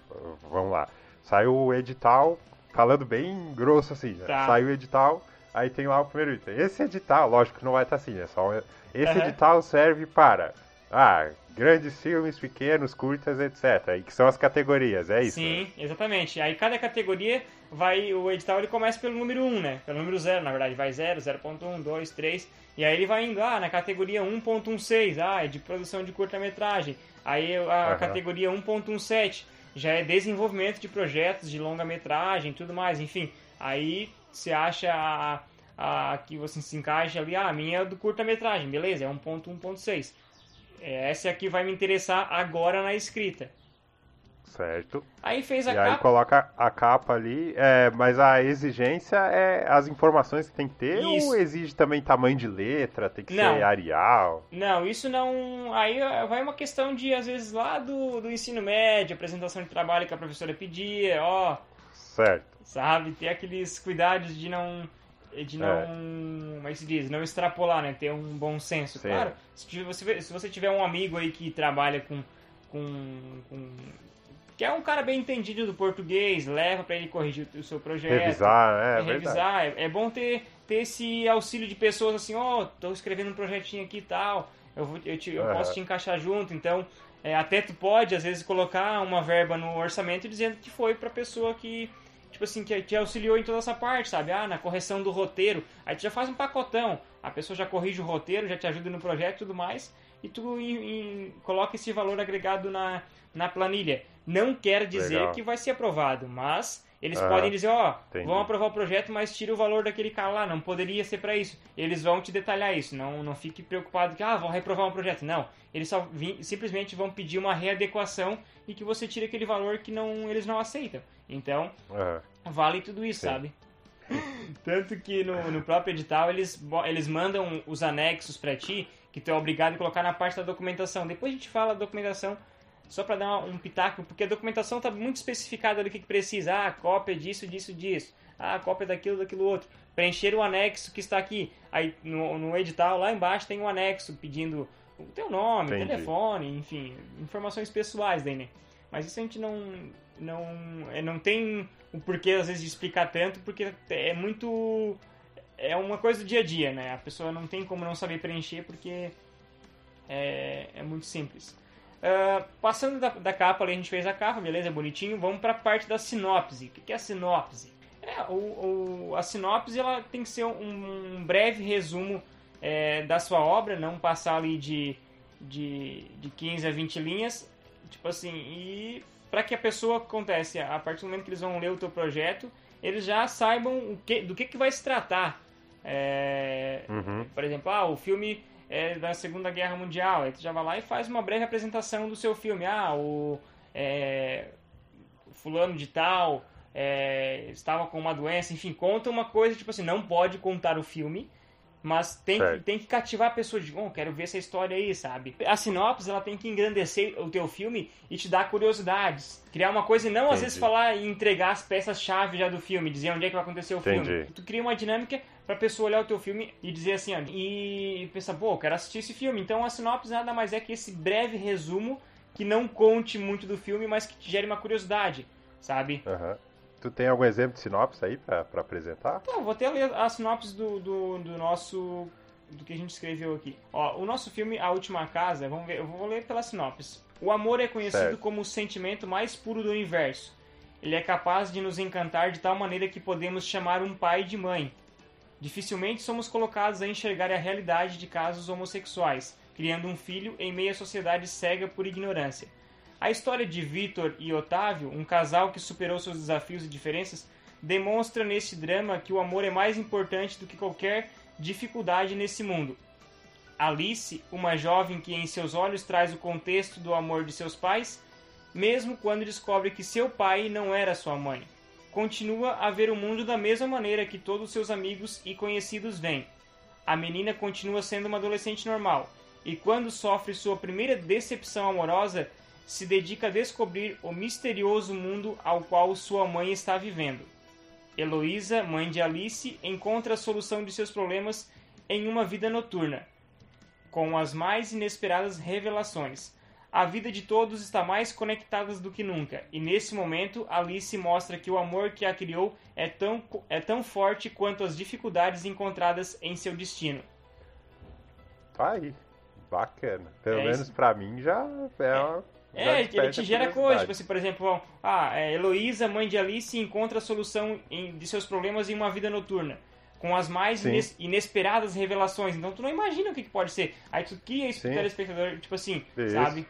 Vamos lá. Saiu o edital, falando bem grosso assim, né? Tá. Saiu o edital, aí tem lá o primeiro item. Esse edital, lógico que não vai estar assim, é só. Esse Aham. edital serve para. Ah, grandes filmes, pequenos, curtas, etc. E que são as categorias, é isso? Sim, exatamente. Aí cada categoria vai. O edital ele começa pelo número 1, né? Pelo número 0, na verdade. Vai 0, 0.1, 2, 3. E aí ele vai indo, ah, na categoria 1.16, ah, é de produção de curta-metragem. Aí a Aham. categoria 1.17 já é desenvolvimento de projetos de longa-metragem e tudo mais, enfim. Aí você acha a, a, que você se encaixa ali, ah, a minha é do curta-metragem, beleza, é 1.1.6. É, Essa aqui vai me interessar agora na escrita. Certo. Aí fez a E aí capa. coloca a capa ali, é, mas a exigência é as informações que tem que ter Isso. ou exige também tamanho de letra, tem que Não. ser Arial? Não, isso não. Aí vai uma questão de, às vezes, lá do, do ensino médio, apresentação de trabalho que a professora pedia, ó, Certo. sabe? Ter aqueles cuidados de não. De não. É. Como é que se diz? Não extrapolar, né? Ter um bom senso. Sim. Claro, se você, se você tiver um amigo aí que trabalha com. com, com que é um cara bem entendido do português, leva pra ele corrigir o seu projeto. Revisar, é, É, revisar. É, é bom ter, ter esse auxílio de pessoas assim, ó, tô escrevendo um projetinho aqui e tal, eu, vou, eu, te- eu Aham. posso te encaixar junto, então é, até tu pode, às vezes, colocar uma verba no orçamento dizendo que foi pra pessoa que, tipo assim, que te auxiliou em toda essa parte, sabe? Ah, na correção do roteiro, aí tu já faz um pacotão, a pessoa já corrige o roteiro, já te ajuda no projeto e tudo mais, e tu em- em- coloca esse valor agregado na, na planilha. Não quer dizer Legal. que vai ser aprovado, mas eles Aham. podem dizer, ó, Entendi. vão aprovar o projeto, mas tira o valor daquele cara lá, não poderia ser pra isso. Eles vão te detalhar isso, não, não fique preocupado que, ah, vão reprovar um projeto. Não, eles só vim- simplesmente vão pedir uma readequação e que você tire aquele valor que não, eles não aceitam. Então, Aham. vale tudo isso, Sim. sabe? Tanto que no, no próprio edital eles, eles mandam os anexos pra ti, que tu é obrigado a colocar na parte da documentação. Depois a gente fala da documentação, só pra dar um pitaco, porque a documentação tá muito especificada do que, que precisa. Ah, cópia disso, disso, disso. Ah, cópia daquilo, daquilo outro. Preencher o anexo que está aqui. Aí no, no edital, lá embaixo, tem um anexo pedindo o teu nome, Entendi. telefone, enfim, informações pessoais daí, né? Mas isso a gente não, não, é, não tem o porquê, às vezes, de explicar tanto, porque é muito. É uma coisa do dia a dia, né? A pessoa não tem como não saber preencher, porque é, é muito simples. Ah, passando da, da capa, ali a gente fez a capa, beleza, é bonitinho. Vamos para a parte da sinopse. O que que é a sinopse? É, o, o- a sinopse ela tem que ser um, um breve resumo é, da sua obra, não passar ali de, de, de 15 a 20 linhas. Tipo assim, e para que a pessoa acontece, a partir do momento que eles vão ler o teu projeto, eles já saibam o que, do que, que vai se tratar. É, Uhum. por exemplo, ah, o filme é da Segunda Guerra Mundial. Aí tu já vai lá e faz uma breve apresentação do seu filme. Ah, o é, fulano de tal é, estava com uma doença. Enfim, conta uma coisa, tipo assim, não pode contar o filme, mas tem, que, tem que cativar a pessoa de, oh, quero ver essa história aí, sabe? A sinopse, ela tem que engrandecer o teu filme e te dar curiosidades. Criar uma coisa e não, às Entendi. vezes, falar e entregar as peças-chave já do filme, dizer onde é que vai acontecer o filme. Entendi. Tu cria uma dinâmica pra pessoa olhar o teu filme e dizer assim, ó, e pensar, pô, eu quero assistir esse filme. Então a sinopse nada mais é que esse breve resumo que não conte muito do filme, mas que te gere uma curiosidade, sabe? Aham. Tu tem algum exemplo de sinopse aí pra, pra apresentar? Vou até ler a sinopse do, do, do nosso. do que a gente escreveu aqui. Ó, o nosso filme A Última Casa, vamos ver, eu vou ler pela sinopse. O amor é conhecido Certo. como o sentimento mais puro do universo. Ele é capaz de nos encantar de tal maneira que podemos chamar um pai de mãe. Dificilmente somos colocados a enxergar a realidade de casos homossexuais, criando um filho em meio à sociedade cega por ignorância. A história de Vitor e Otávio, um casal que superou seus desafios e diferenças, demonstra neste drama que o amor é mais importante do que qualquer dificuldade nesse mundo. Alice, uma jovem que em seus olhos traz o contexto do amor de seus pais, mesmo quando descobre que seu pai não era sua mãe. Continua a ver o mundo da mesma maneira que todos seus amigos e conhecidos veem. A menina continua sendo uma adolescente normal, e quando sofre sua primeira decepção amorosa, se dedica a descobrir o misterioso mundo ao qual sua mãe está vivendo. Heloísa, mãe de Alice, encontra a solução de seus problemas em uma vida noturna, com as mais inesperadas revelações. A vida de todos está mais conectada do que nunca, e nesse momento Alice mostra que o amor que a criou é tão, é tão forte quanto as dificuldades encontradas em seu destino. Tá aí. Bacana. Pelo É menos pra mim já é uma. já É, ele te gera coisa, tipo assim, por exemplo, ah, é, Heloísa, mãe de Alice, encontra a solução em- de seus problemas em uma vida noturna. Com as mais ines- inesperadas revelações. Então tu não imagina o que, que pode ser. Aí tu cria isso pro telespectador, tipo assim, Isso. sabe?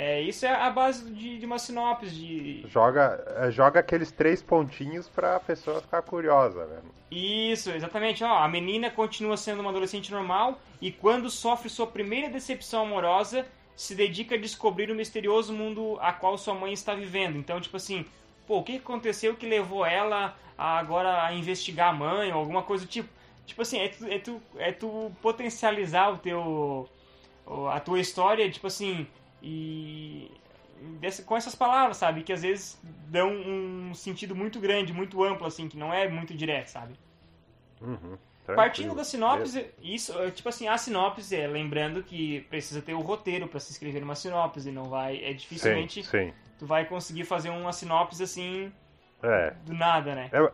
É, isso é a base de, de uma sinopse, de... Joga, é, joga aqueles três pontinhos pra pessoa ficar curiosa, né? Isso, exatamente. Ó, a menina continua sendo uma adolescente normal e quando sofre sua primeira decepção amorosa, se dedica a descobrir o misterioso mundo a qual sua mãe está vivendo. Então, tipo assim, pô, o que aconteceu que levou ela a agora a investigar a mãe ou alguma coisa do tipo? Tipo assim, é tu, é tu, é tu potencializar o teu a tua história, tipo assim, e desse- com essas palavras, sabe? Que às vezes dão um sentido muito grande, muito amplo, assim, que não é muito direto, sabe? Uhum, Partindo da sinopse, isso, é, tipo assim, a sinopse é, lembrando que precisa ter o roteiro para se escrever uma sinopse, não vai, é Sim, dificilmente sim. tu vai conseguir fazer uma sinopse assim É. do nada, né? É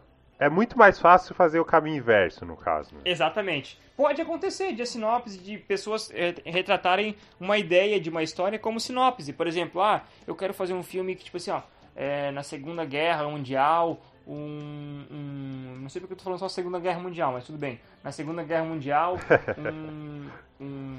muito mais fácil fazer o caminho inverso, no caso. Né? Exatamente. Pode acontecer de a sinopse de pessoas é, retratarem uma ideia de uma história como sinopse. Por exemplo, ah, eu quero fazer um filme que, tipo assim, ó, é, na Segunda Guerra Mundial, um, um- Não sei porque eu tô falando só Segunda Guerra Mundial, mas tudo bem. Na Segunda Guerra Mundial, um, um,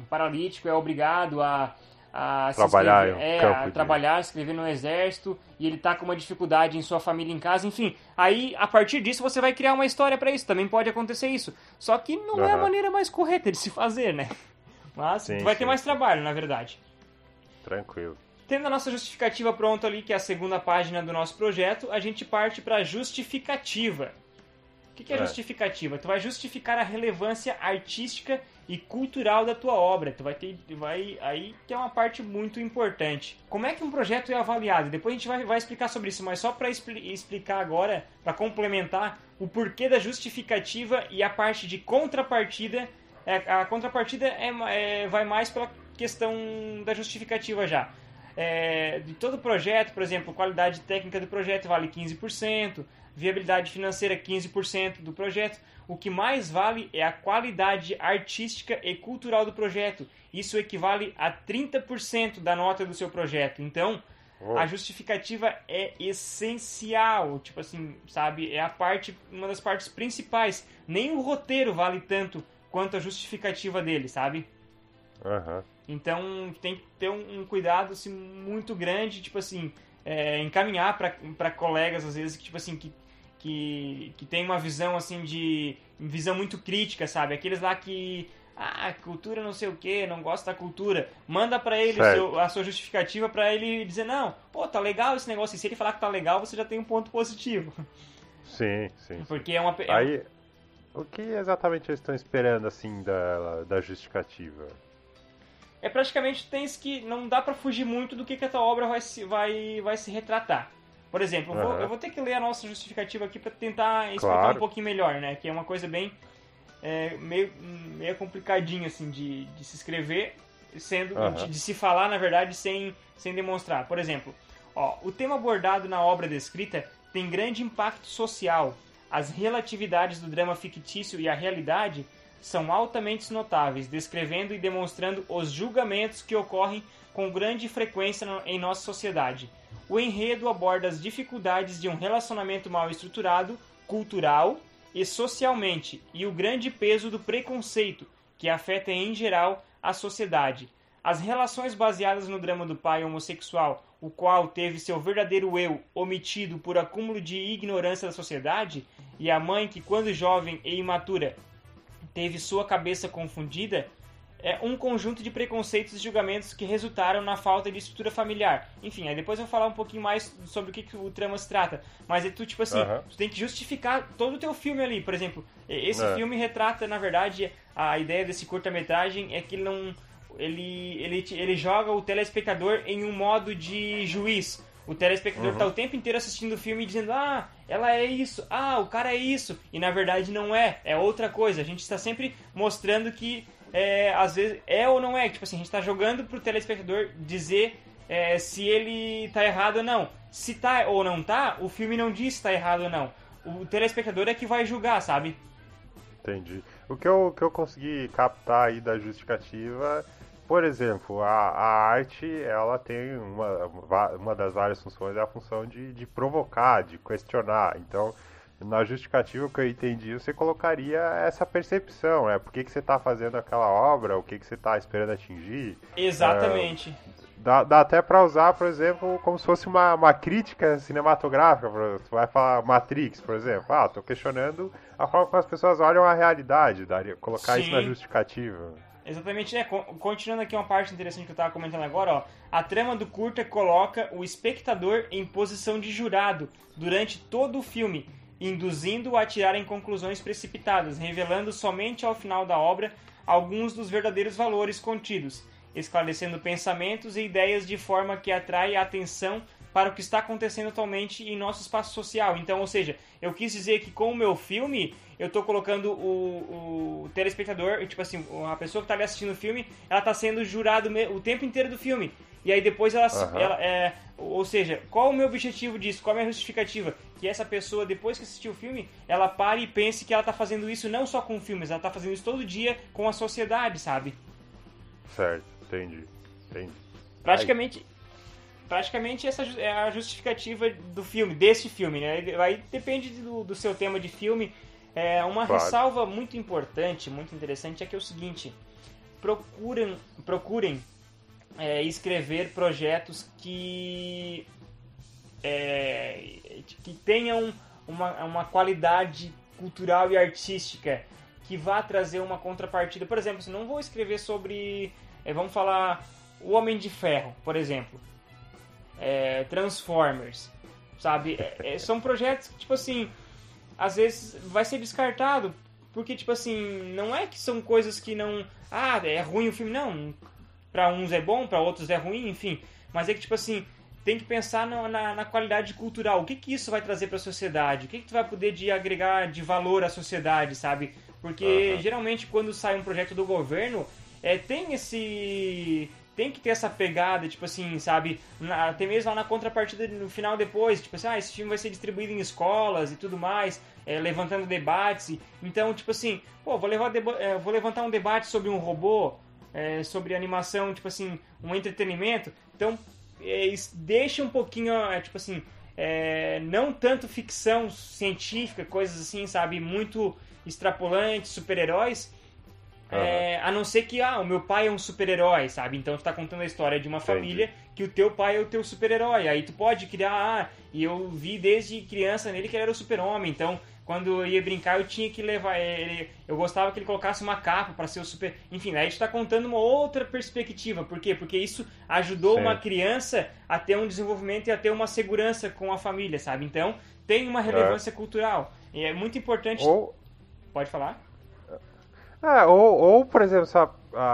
um paralítico é obrigado a. a Trabalhar é, campo a de- trabalhar, se inscrever no exército, e ele tá com uma dificuldade em sua família em casa, enfim. Aí, a partir disso, você vai criar uma história pra isso. Também pode acontecer isso. Só que não é a maneira mais correta de se fazer, né? Mas Sim, tu vai ter sim, mais sim. trabalho, na verdade. Tranquilo. Tendo a nossa justificativa pronta ali, que é a segunda página do nosso projeto, a gente parte para a justificativa. O que, que é, É. justificativa? Tu vai justificar a relevância artística e cultural da tua obra. Tu vai ter, vai aí que é uma parte muito importante. Como é que um projeto é avaliado? Depois a gente vai, vai explicar sobre isso, mas só para explicar agora, para complementar o porquê da justificativa e a parte de contrapartida. É, a contrapartida é, é- vai mais pela questão da justificativa já. É, de todo projeto, por exemplo, qualidade técnica do projeto vale 15%, viabilidade financeira 15% do projeto. O que mais vale é a qualidade artística e cultural do projeto. Isso equivale a 30% da nota do seu projeto. Então, Oh, a justificativa é essencial, tipo assim, sabe? É a parte, uma das partes principais. Nem o roteiro vale tanto quanto a justificativa dele, sabe? aham. Então tem que ter um, um cuidado assim, muito grande, tipo assim, é, encaminhar para colegas às vezes que tipo assim que, que que tem uma visão assim de visão muito crítica, sabe? Aqueles lá que ah, cultura não sei o que, não gosta da cultura. Manda pra ele seu- a sua justificativa pra ele dizer, não, pô, tá legal esse negócio. E se ele falar que tá legal, você já tem um ponto positivo. Sim, sim. sim. Porque é uma. é Aí, o que exatamente eles estão esperando, assim, da, da justificativa? é praticamente tens que não dá pra fugir muito do que, que a tua obra vai se, vai, vai se retratar. Por exemplo, eu vou, eu vou ter que ler a nossa justificativa aqui pra tentar explicar Claro. um pouquinho melhor, né? Que é uma coisa bem é, meio, meio complicadinha assim de, de se escrever, sendo Aham. de, de se falar na verdade sem, sem demonstrar. Por exemplo, ó, o tema abordado na obra descrita tem grande impacto social. As relatividades do drama fictício e a realidade são altamente notáveis, descrevendo e demonstrando os julgamentos que ocorrem com grande frequência em nossa sociedade. O enredo aborda as dificuldades de um relacionamento mal estruturado, cultural e socialmente, e o grande peso do preconceito, que afeta em geral a sociedade. As relações baseadas no drama do pai homossexual, o qual teve seu verdadeiro eu omitido por acúmulo de ignorância da sociedade, e a mãe que, quando jovem e imatura, teve sua cabeça confundida, é um conjunto de preconceitos e julgamentos que resultaram na falta de estrutura familiar. Enfim, aí depois eu vou falar um pouquinho mais sobre o que, que o trama se trata. Mas é tu, tipo assim, Aham. tu tem que justificar todo o teu filme ali. Por exemplo, esse É. filme retrata, na verdade, a ideia desse curta-metragem é que ele não. Ele, ele, ele joga o telespectador em um modo de juiz. O telespectador Uhum. tá o tempo inteiro assistindo o filme e dizendo: Ah, ela é isso, ah, o cara é isso. E na verdade não é, é outra coisa. A gente está sempre mostrando que é, às vezes é ou não é. Tipo assim, a gente está jogando pro telespectador dizer é, se ele tá errado ou não. Se tá ou não tá, o filme não diz se tá errado ou não. O telespectador é que vai julgar, sabe? Entendi. O que eu, que eu consegui captar aí da justificativa, por exemplo, a, a arte, ela tem uma, uma das várias funções, é a função de, de provocar, de questionar. Então, na justificativa que eu entendi, você colocaria essa percepção, né? Por que, que você está fazendo aquela obra, o que, que você está esperando atingir. Exatamente. Dá, dá até para usar, por exemplo, como se fosse uma, uma crítica cinematográfica. Você vai falar Matrix, por exemplo. Ah, tô questionando a forma como as pessoas olham a realidade. Daria, colocar isso na Sim. justificativa. Exatamente, né? Co- Continuando aqui uma parte interessante que eu tava comentando agora, ó. A trama do curta coloca o espectador em posição de jurado durante todo o filme, induzindo-o a tirarem conclusões precipitadas, revelando somente ao final da obra alguns dos verdadeiros valores contidos, esclarecendo pensamentos e ideias de forma que atrai a atenção para o que está acontecendo atualmente em nosso espaço social. Então, ou seja, eu quis dizer que com o meu filme, eu tô colocando o, o telespectador, tipo assim, a pessoa que tá ali assistindo o filme, ela tá sendo jurado o tempo inteiro do filme. E aí depois ela, Aham. ela é, ou seja, qual o meu objetivo disso? Qual a minha justificativa? Que essa pessoa, depois que assistiu o filme, ela pare e pense que ela tá fazendo isso não só com filmes, ela tá fazendo isso todo dia com a sociedade, sabe? Certo, entendi. Entendi. Praticamente, praticamente essa é a justificativa do filme, desse filme, né? Aí depende do, do seu tema de filme. É, uma Claro. ressalva muito importante, muito interessante é que é o seguinte: procurem, procurem é, escrever projetos que é, que tenham uma, uma qualidade cultural e artística que vá trazer uma contrapartida. Por exemplo, se não vou escrever sobre, é, vamos falar, o Homem de Ferro, por exemplo, é, Transformers, sabe? É, é, são projetos que, tipo assim, às vezes vai ser descartado porque, tipo assim, não é que são coisas que não, ah, é ruim o filme, não. Pra uns é bom, pra outros é ruim, enfim. Mas é que, tipo assim, tem que pensar no- na, na qualidade cultural. O que, que isso vai trazer para a sociedade? O que, que tu vai poder de agregar de valor à sociedade, sabe? Porque Aham. geralmente quando sai um projeto do governo, é, tem esse. Tem que ter essa pegada, tipo assim, sabe? Na- até mesmo lá na contrapartida no final depois, tipo assim, ah, esse filme vai ser distribuído em escolas e tudo mais, é, levantando debates. Então, tipo assim, pô, vou, levar é, vou levantar um debate sobre um robô, é, sobre animação, tipo assim, um entretenimento. Então, é, deixa um pouquinho, é, tipo assim, é, não tanto ficção científica, coisas assim, sabe, muito extrapolantes, super-heróis, é, a não ser que, ah, o meu pai é um super-herói, sabe? Então tu tá contando a história de uma Entendi. família que o teu pai é o teu super-herói. Aí tu pode criar, ah, e eu vi desde criança nele que ele era o super-homem, então quando eu ia brincar eu tinha que levar ele. Eu gostava que ele colocasse uma capa pra ser o super. Enfim, aí tu tá contando uma outra perspectiva. Por quê? Porque isso ajudou Sim. uma criança a ter um desenvolvimento e a ter uma segurança com a família, sabe? Então tem uma relevância cultural. E é muito importante. Ou, Pode falar? É, ou, ou, por exemplo, se a,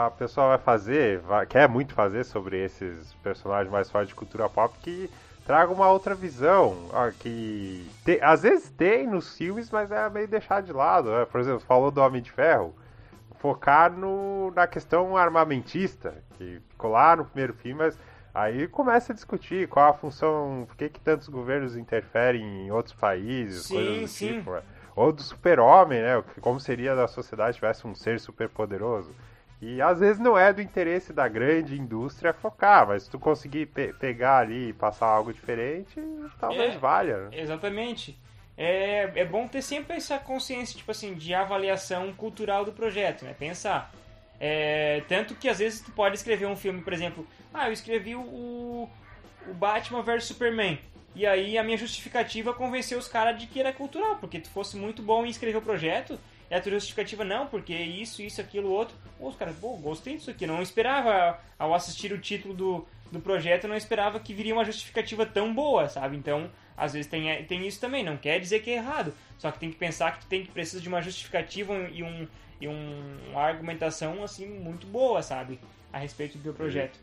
a pessoa vai fazer, vai- quer muito fazer sobre esses personagens mais fortes de cultura pop, que traga uma outra visão. ó, que te- às vezes tem nos filmes, mas é meio deixado de lado. né? Por exemplo, falou do Homem de Ferro, focar no, na questão armamentista, que ficou lá no primeiro filme, mas aí começa a discutir qual a função, por que, que tantos governos interferem em outros países, Sim, coisas do sim. tipo. né? Ou do super-homem, né? Como seria da sociedade se tivesse um ser super-poderoso. E às vezes não é do interesse da grande indústria focar, mas se tu conseguir pe- pegar ali e passar algo diferente, talvez É. valha. né? Exatamente. É, é bom ter sempre essa consciência, tipo assim, de avaliação cultural do projeto, né? Pensar. É, tanto que às vezes tu pode escrever um filme, por exemplo, ah, eu escrevi o, o Batman vs Superman. E aí a minha justificativa convenceu os caras de que era cultural, porque tu fosse muito bom em escrever o projeto, E a justificativa, não, porque isso, isso, aquilo, outro. Pô, os caras, pô, gostei disso aqui. Não esperava, ao assistir o título do, do projeto, não esperava que viria uma justificativa tão boa, sabe? Então, às vezes tem, tem isso também. Não quer dizer que é errado. Só que tem que pensar que tem que precisa de uma justificativa e, um, e um, uma argumentação, assim, muito boa, sabe? A respeito do projeto.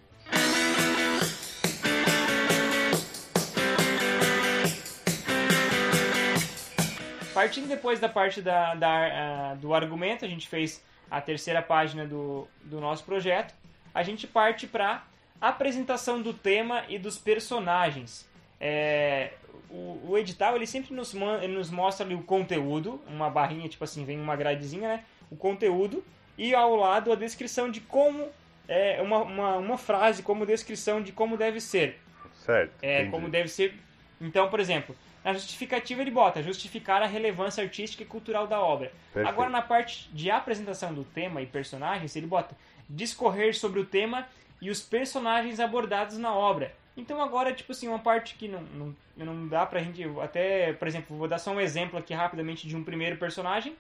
Partindo depois da parte da, da, uh, do argumento, a gente fez a terceira página do, do nosso projeto. A gente parte para apresentação do tema e dos personagens. É, o, o, edital ele sempre nos, ele nos mostra ali o conteúdo, uma barrinha, tipo assim, vem uma gradezinha, né? O conteúdo, e ao lado a descrição de como. É, uma, uma, uma frase como descrição de como deve ser. Certo. É, como deve ser. Então, por exemplo, na justificativa ele bota justificar a relevância artística e cultural da obra. Perfeito. Agora na parte de apresentação do tema e personagens, ele bota discorrer sobre o tema e os personagens abordados na obra. Então agora, tipo assim, uma parte que não, não, não dá pra gente. Até, por exemplo, vou dar só um exemplo aqui rapidamente de um primeiro personagem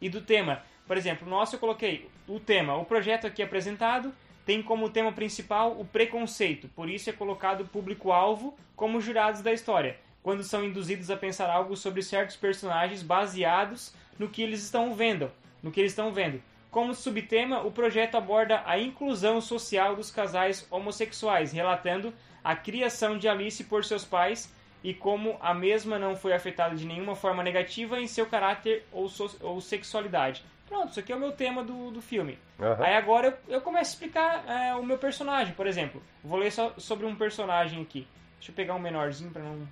e do tema. Por exemplo, nosso eu coloquei o tema, o projeto aqui apresentado tem como tema principal o preconceito, por isso é colocado público-alvo como jurados da história quando são induzidos a pensar algo sobre certos personagens baseados no que eles estão vendo, no que eles estão vendo. Como subtema, o projeto aborda a inclusão social dos casais homossexuais, relatando a criação de Alice por seus pais e como a mesma não foi afetada de nenhuma forma negativa em seu caráter ou, so ou sexualidade. Pronto, isso aqui é o meu tema do, do filme. Uhum. Aí agora eu, eu, começo a explicar é, o meu personagem, por exemplo. Vou ler só sobre um personagem aqui. Deixa eu pegar um menorzinho para não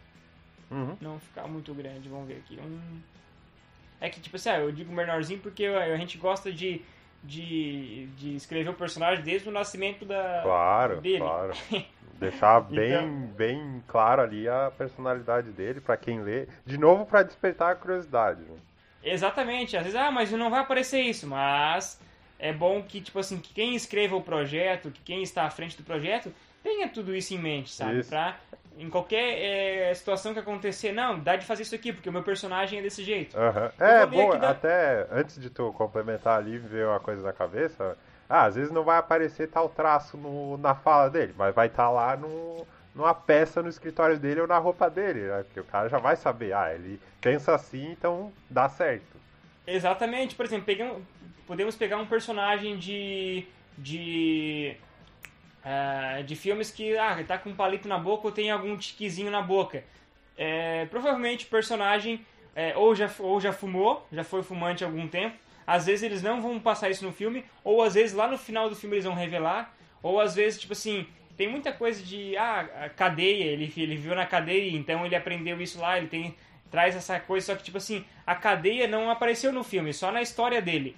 Uhum. Não ficar muito grande, vamos ver aqui. Um... É que, tipo assim, ah, eu digo menorzinho porque a gente gosta de, de, de escrever o personagem desde o nascimento da, claro, dele. Claro, Deixar bem, então... bem claro ali a personalidade dele para quem lê. De novo, para despertar a curiosidade. Né? Exatamente. Às vezes, ah, mas não vai aparecer isso. Mas é bom que, tipo assim, que quem escreva o projeto, que quem está à frente do projeto, tenha tudo isso em mente, sabe? Isso. Pra em qualquer é, situação que acontecer, não, dá de fazer isso aqui, porque o meu personagem é desse jeito. Uhum. É, bom, até antes de tu complementar ali, ver uma coisa na cabeça, ah, às vezes não vai aparecer tal traço no, na fala dele, mas vai estar tá lá no, numa peça no escritório dele ou na roupa dele, né? Porque o cara já vai saber, ah, ele pensa assim, então dá certo. Exatamente, por exemplo, pegamos, podemos pegar um personagem de. de uh, de filmes que ah, tá com um palito na boca ou tem algum tiquezinho na boca. É, provavelmente o personagem é, ou, já, ou já fumou, já foi fumante há algum tempo. Às vezes eles não vão passar isso no filme, ou às vezes lá no final do filme eles vão revelar, ou às vezes, tipo assim, tem muita coisa de ah, cadeia, ele, ele viu na cadeia, então ele aprendeu isso lá, ele tem traz essa coisa, só que tipo assim, a cadeia não apareceu no filme, só na história dele.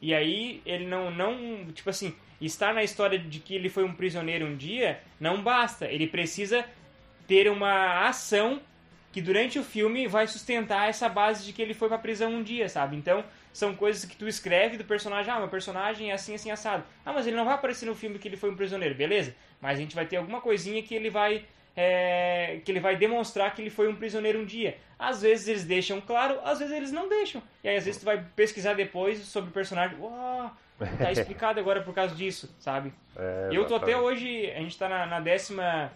E aí ele não não, tipo assim, estar na história de que ele foi um prisioneiro um dia não basta. Ele precisa ter uma ação que durante o filme vai sustentar essa base de que ele foi pra prisão um dia, sabe? Então, são coisas que tu escreve do personagem, ah, meu personagem é assim, assim, assado. Ah, mas ele não vai aparecer no filme que ele foi um prisioneiro, beleza? Mas a gente vai ter alguma coisinha que ele vai. É, que ele vai demonstrar que ele foi um prisioneiro um dia. Às vezes eles deixam claro, às vezes eles não deixam. E aí às vezes tu vai pesquisar depois sobre o personagem, uau, Tá explicado agora por causa disso, sabe? É, eu tô até hoje, a gente tá na, na décima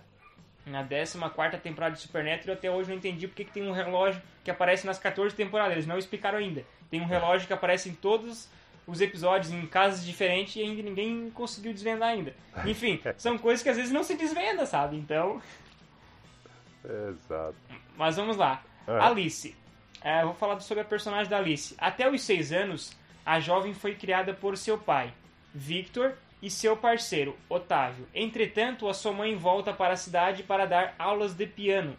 na 14 temporada de Supernatural, até hoje não entendi porque que tem um relógio que aparece nas 14 temporadas. Eles não explicaram ainda. Tem um relógio que aparece em todos os episódios, em casas diferentes, e ainda ninguém conseguiu desvendar ainda. Enfim, são coisas que às vezes não se desvenda, sabe? Então. Exato. Mas vamos lá. Uhum. Alice. É, eu vou falar sobre a personagem da Alice. Até os 6 anos, a jovem foi criada por seu pai, Victor, e seu parceiro, Otávio. Entretanto, a sua mãe volta para a cidade para dar aulas de piano,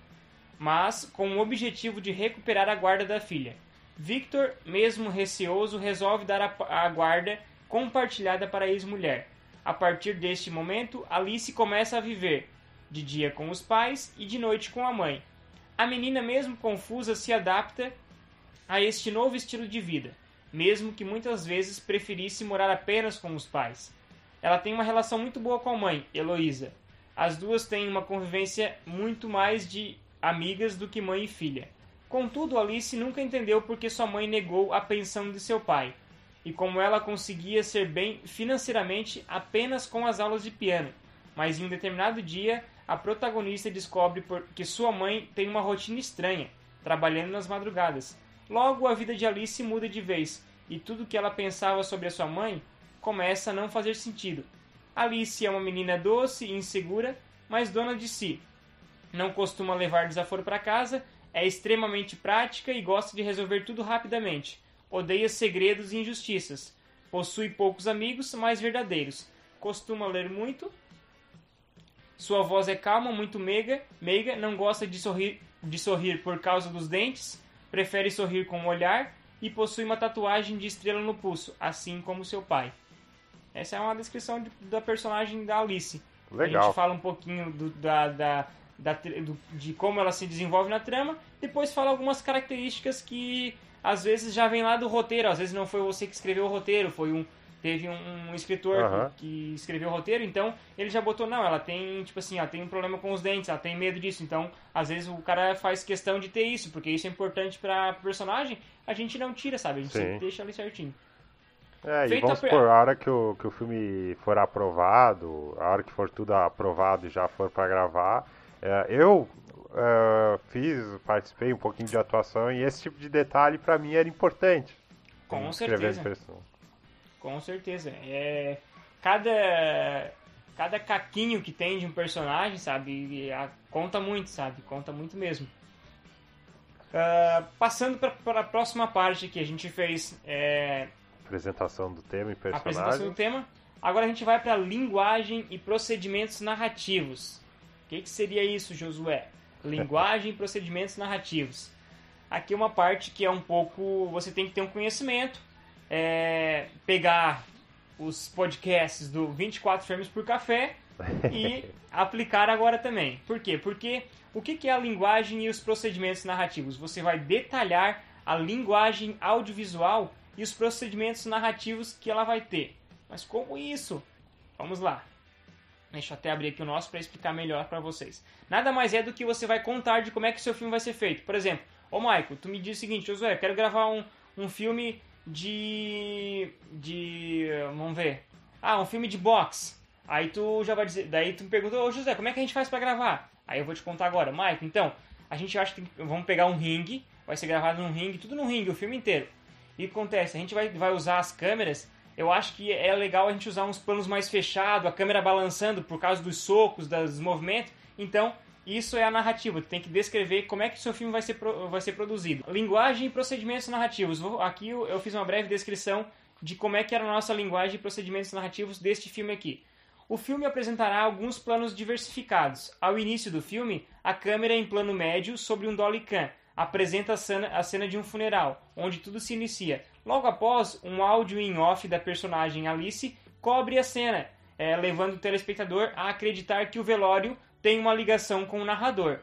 mas com o objetivo de recuperar a guarda da filha. Victor, mesmo receoso, resolve dar a, guarda compartilhada para a ex-mulher. A partir deste momento, Alice começa a viver, de dia com os pais e de noite com a mãe. A menina, mesmo confusa, se adapta a este novo estilo de vida mesmo que muitas vezes preferisse morar apenas com os pais. Ela tem uma relação muito boa com a mãe, Heloísa. As duas têm uma convivência muito mais de amigas do que mãe e filha. Contudo, Alice nunca entendeu porque sua mãe negou a pensão de seu pai, e como ela conseguia ser bem financeiramente apenas com as aulas de piano. Mas em um determinado dia, a protagonista descobre que sua mãe tem uma rotina estranha, trabalhando nas madrugadas. Logo, a vida de Alice muda de vez, e tudo que ela pensava sobre a sua mãe começa a não fazer sentido. Alice é uma menina doce e insegura, mas dona de si. Não costuma levar desaforo para casa, é extremamente prática e gosta de resolver tudo rapidamente. Odeia segredos e injustiças. Possui poucos amigos, mas verdadeiros. Costuma ler muito. Sua voz é calma, muito meiga, meiga, não gosta de sorrir, de sorrir por causa dos dentes, prefere sorrir com o olhar e possui uma tatuagem de estrela no pulso, assim como seu pai. Essa é uma descrição de, da personagem da Alice. Legal. A gente fala um pouquinho do, da, da, da do, de como ela se desenvolve na trama, depois fala algumas características que às vezes já vem lá do roteiro, às vezes não foi você que escreveu o roteiro, foi um teve um, um escritor Aham. que, que escreveu o roteiro, então ele já botou, não, ela tem, tipo assim, ela tem um problema com os dentes, ela tem medo disso, então às vezes o cara faz questão de ter isso, porque isso é importante pra personagem, a gente não tira, sabe? A gente Sim. sempre deixa ali certinho. É, e Feita vamos a per- supor, a hora que o, que o filme for aprovado, a hora que for tudo aprovado e já for pra gravar, é, eu é, fiz, participei um pouquinho de atuação e esse tipo de detalhe pra mim era importante. Com certeza. Com certeza. É, cada, cada caquinho que tem de um personagem, sabe, a- conta muito, sabe? Conta muito mesmo. Ah, passando para a próxima parte que a gente fez é, Apresentação do tema e a apresentação personagem. do tema, agora a gente vai para linguagem e procedimentos narrativos. O que, que seria isso, Josué? Linguagem e procedimentos narrativos. Aqui é uma parte que é um pouco. Você tem que ter um conhecimento, é, pegar os podcasts do 24 Frames por Café e aplicar agora também. Por quê? Porque o que é a linguagem e os procedimentos narrativos? Você vai detalhar a linguagem audiovisual e os procedimentos narrativos que ela vai ter. Mas como isso? Vamos lá. Deixa eu até abrir aqui o nosso para explicar melhor para vocês. Nada mais é do que você vai contar de como é que o seu filme vai ser feito. Por exemplo, ô Michael, tu me diz o seguinte, Josué, eu quero gravar um, um filme de. de. vamos ver. Ah, um filme de boxe. Aí tu já vai dizer. Daí tu me pergunta, ô José, como é que a gente faz para gravar? Aí eu vou te contar agora, Michael, então, a gente acha que vamos pegar um ringue, vai ser gravado num ringue, tudo num ringue, o filme inteiro. E acontece? A gente vai, vai usar as câmeras. Eu acho que é legal a gente usar uns planos mais fechados, a câmera balançando por causa dos socos, dos movimentos. Então, isso é a narrativa. Tu tem que descrever como é que o seu filme vai ser, vai ser produzido. Linguagem e procedimentos narrativos. Aqui eu, fiz uma breve descrição de como é que era a nossa linguagem e procedimentos narrativos deste filme aqui. O filme apresentará alguns planos diversificados. Ao início do filme, a câmera em plano médio sobre um dolly cam apresenta a cena, de um funeral, onde tudo se inicia. Logo após, um áudio em off da personagem Alice cobre a cena, eh, levando o telespectador a acreditar que o velório tem uma ligação com o narrador.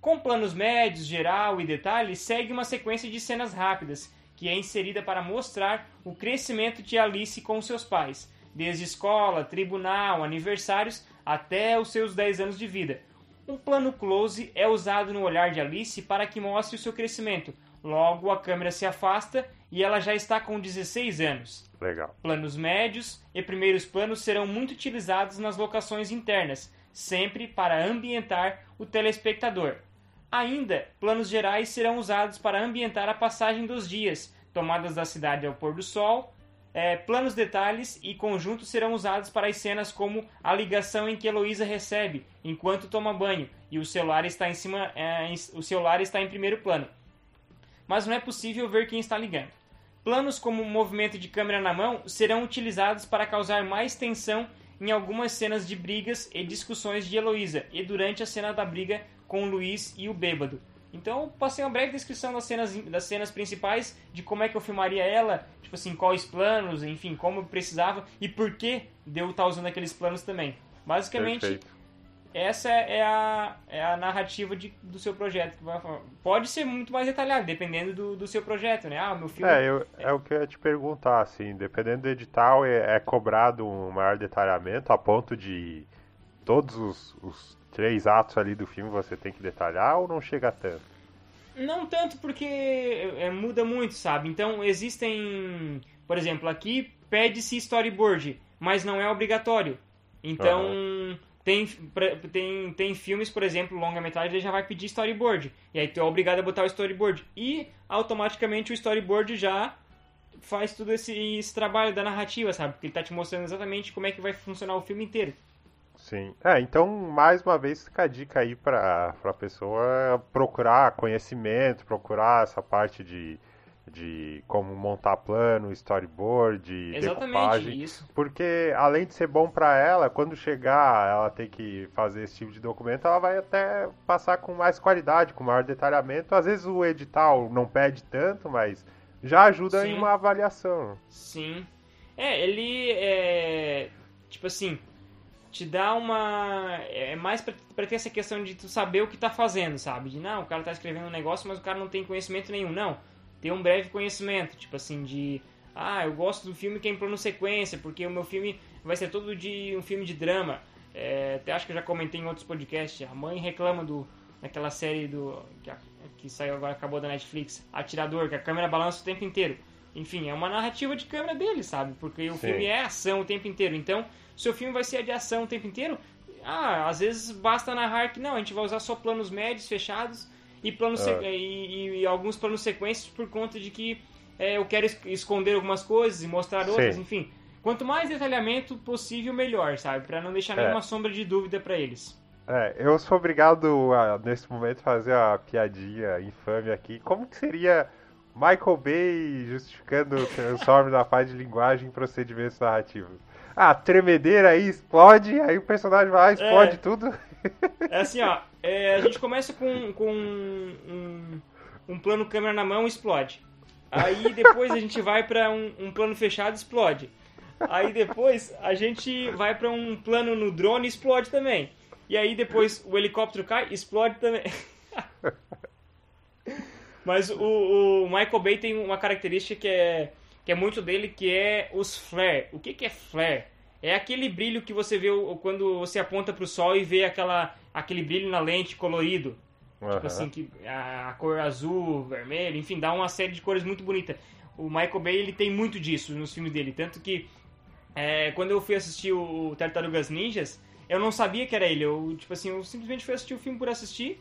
Com planos médios, geral e detalhes, segue uma sequência de cenas rápidas, que é inserida para mostrar o crescimento de Alice com seus pais, desde escola, tribunal, aniversários até os seus 10 anos de vida. Um plano close é usado no olhar de Alice para que mostre o seu crescimento. Logo, a câmera se afasta e ela já está com 16 anos. Legal. Planos médios e primeiros planos serão muito utilizados nas locações internas, sempre para ambientar o telespectador. Ainda, planos gerais serão usados para ambientar a passagem dos dias, tomadas da cidade ao pôr do sol. É, planos detalhes e conjuntos serão usados para as cenas como a ligação em que Heloísa recebe enquanto toma banho e o celular está em cima, é, o celular está em primeiro plano. Mas não é possível ver quem está ligando. Planos como o movimento de câmera na mão serão utilizados para causar mais tensão em algumas cenas de brigas e discussões de Heloísa e durante a cena da briga com o Luiz e o bêbado. Então passei uma breve descrição das cenas, das cenas principais, de como é que eu filmaria ela, tipo assim, quais planos, enfim, como eu precisava e por que de eu estar usando aqueles planos também. Basicamente, Perfeito. Essa é a, é a narrativa de, do seu projeto. Pode ser muito mais detalhado, dependendo do, do seu projeto, né? Ah, o meu filme. É, eu, é o que eu ia te perguntar, assim, dependendo do edital, é, é cobrado um maior detalhamento a ponto de todos os, os três atos ali do filme você tem que detalhar ou não chega a tanto? Não tanto porque é, muda muito, sabe? Então existem, por exemplo, aqui pede-se storyboard, mas não é obrigatório. Então uhum. Tem, tem, tem filmes, por exemplo, longa-metragem, ele já vai pedir storyboard. E aí tu é obrigado a botar o storyboard. E automaticamente o storyboard já faz todo esse, esse trabalho da narrativa, sabe? Porque ele tá te mostrando exatamente como é que vai funcionar o filme inteiro. Sim. É, então, mais uma vez, fica a dica aí pra, pra pessoa procurar conhecimento, procurar essa parte de, de como montar plano, storyboard, Exatamente, decupagem. isso. Porque, além de ser bom para ela, quando chegar ela ter que fazer esse tipo de documento, ela vai até passar com mais qualidade, com maior detalhamento. Às vezes o edital não pede tanto, mas já ajuda Sim. em uma avaliação. Sim. É, ele é. Tipo assim, te dá uma. É mais pra, pra, ter essa questão de tu saber o que tá fazendo, sabe? De não, o cara tá escrevendo um negócio, mas o cara não tem conhecimento nenhum. Não. Ter um breve conhecimento, tipo assim, de. Ah, eu gosto do filme que é em plano sequência, porque o meu filme vai ser todo de um filme de drama. É, até acho que eu já comentei em outros podcasts. A mãe reclama do daquela série do que, que saiu agora, acabou da Netflix, Atirador, que a câmera balança o tempo inteiro. Enfim, é uma narrativa de câmera dele, sabe? Porque o Sim. filme é ação o tempo inteiro. Então, seu filme vai ser de ação o tempo inteiro, ah, às vezes basta narrar que não, a gente vai usar só planos médios, fechados, e, planos ah. e, e, e, alguns planos sequências por conta de que é, eu quero esconder algumas coisas e mostrar outras, Sim. enfim. Quanto mais detalhamento possível, melhor, sabe? Para não deixar é. nenhuma sombra de dúvida para eles. É, eu sou obrigado a, nesse momento, fazer a piadinha infame aqui. Como que seria Michael Bay justificando o transforme da parte de linguagem em procedimentos narrativos? Ah, tremedeira aí, explode, aí o personagem vai lá, explode é, tudo. É assim, ó, é, a gente começa com, com um, um, plano câmera na mão, explode. Aí depois a gente vai para um, um plano fechado, explode. Aí depois a gente vai para um plano no drone, explode também. E aí depois o helicóptero cai, explode também. Mas o, o, Michael Bay tem uma característica que é, que é muito dele, que é os flare. O que, que é flare? É aquele brilho que você vê quando você aponta para o sol e vê aquela, aquele brilho na lente colorido. Uhum. Tipo assim, que a, cor azul, vermelho, enfim, dá uma série de cores muito bonita. O Michael Bay ele tem muito disso nos filmes dele. Tanto que é, quando eu fui assistir o Tartarugas Ninjas, eu não sabia que era ele. Eu, tipo assim, eu simplesmente fui assistir o filme por assistir.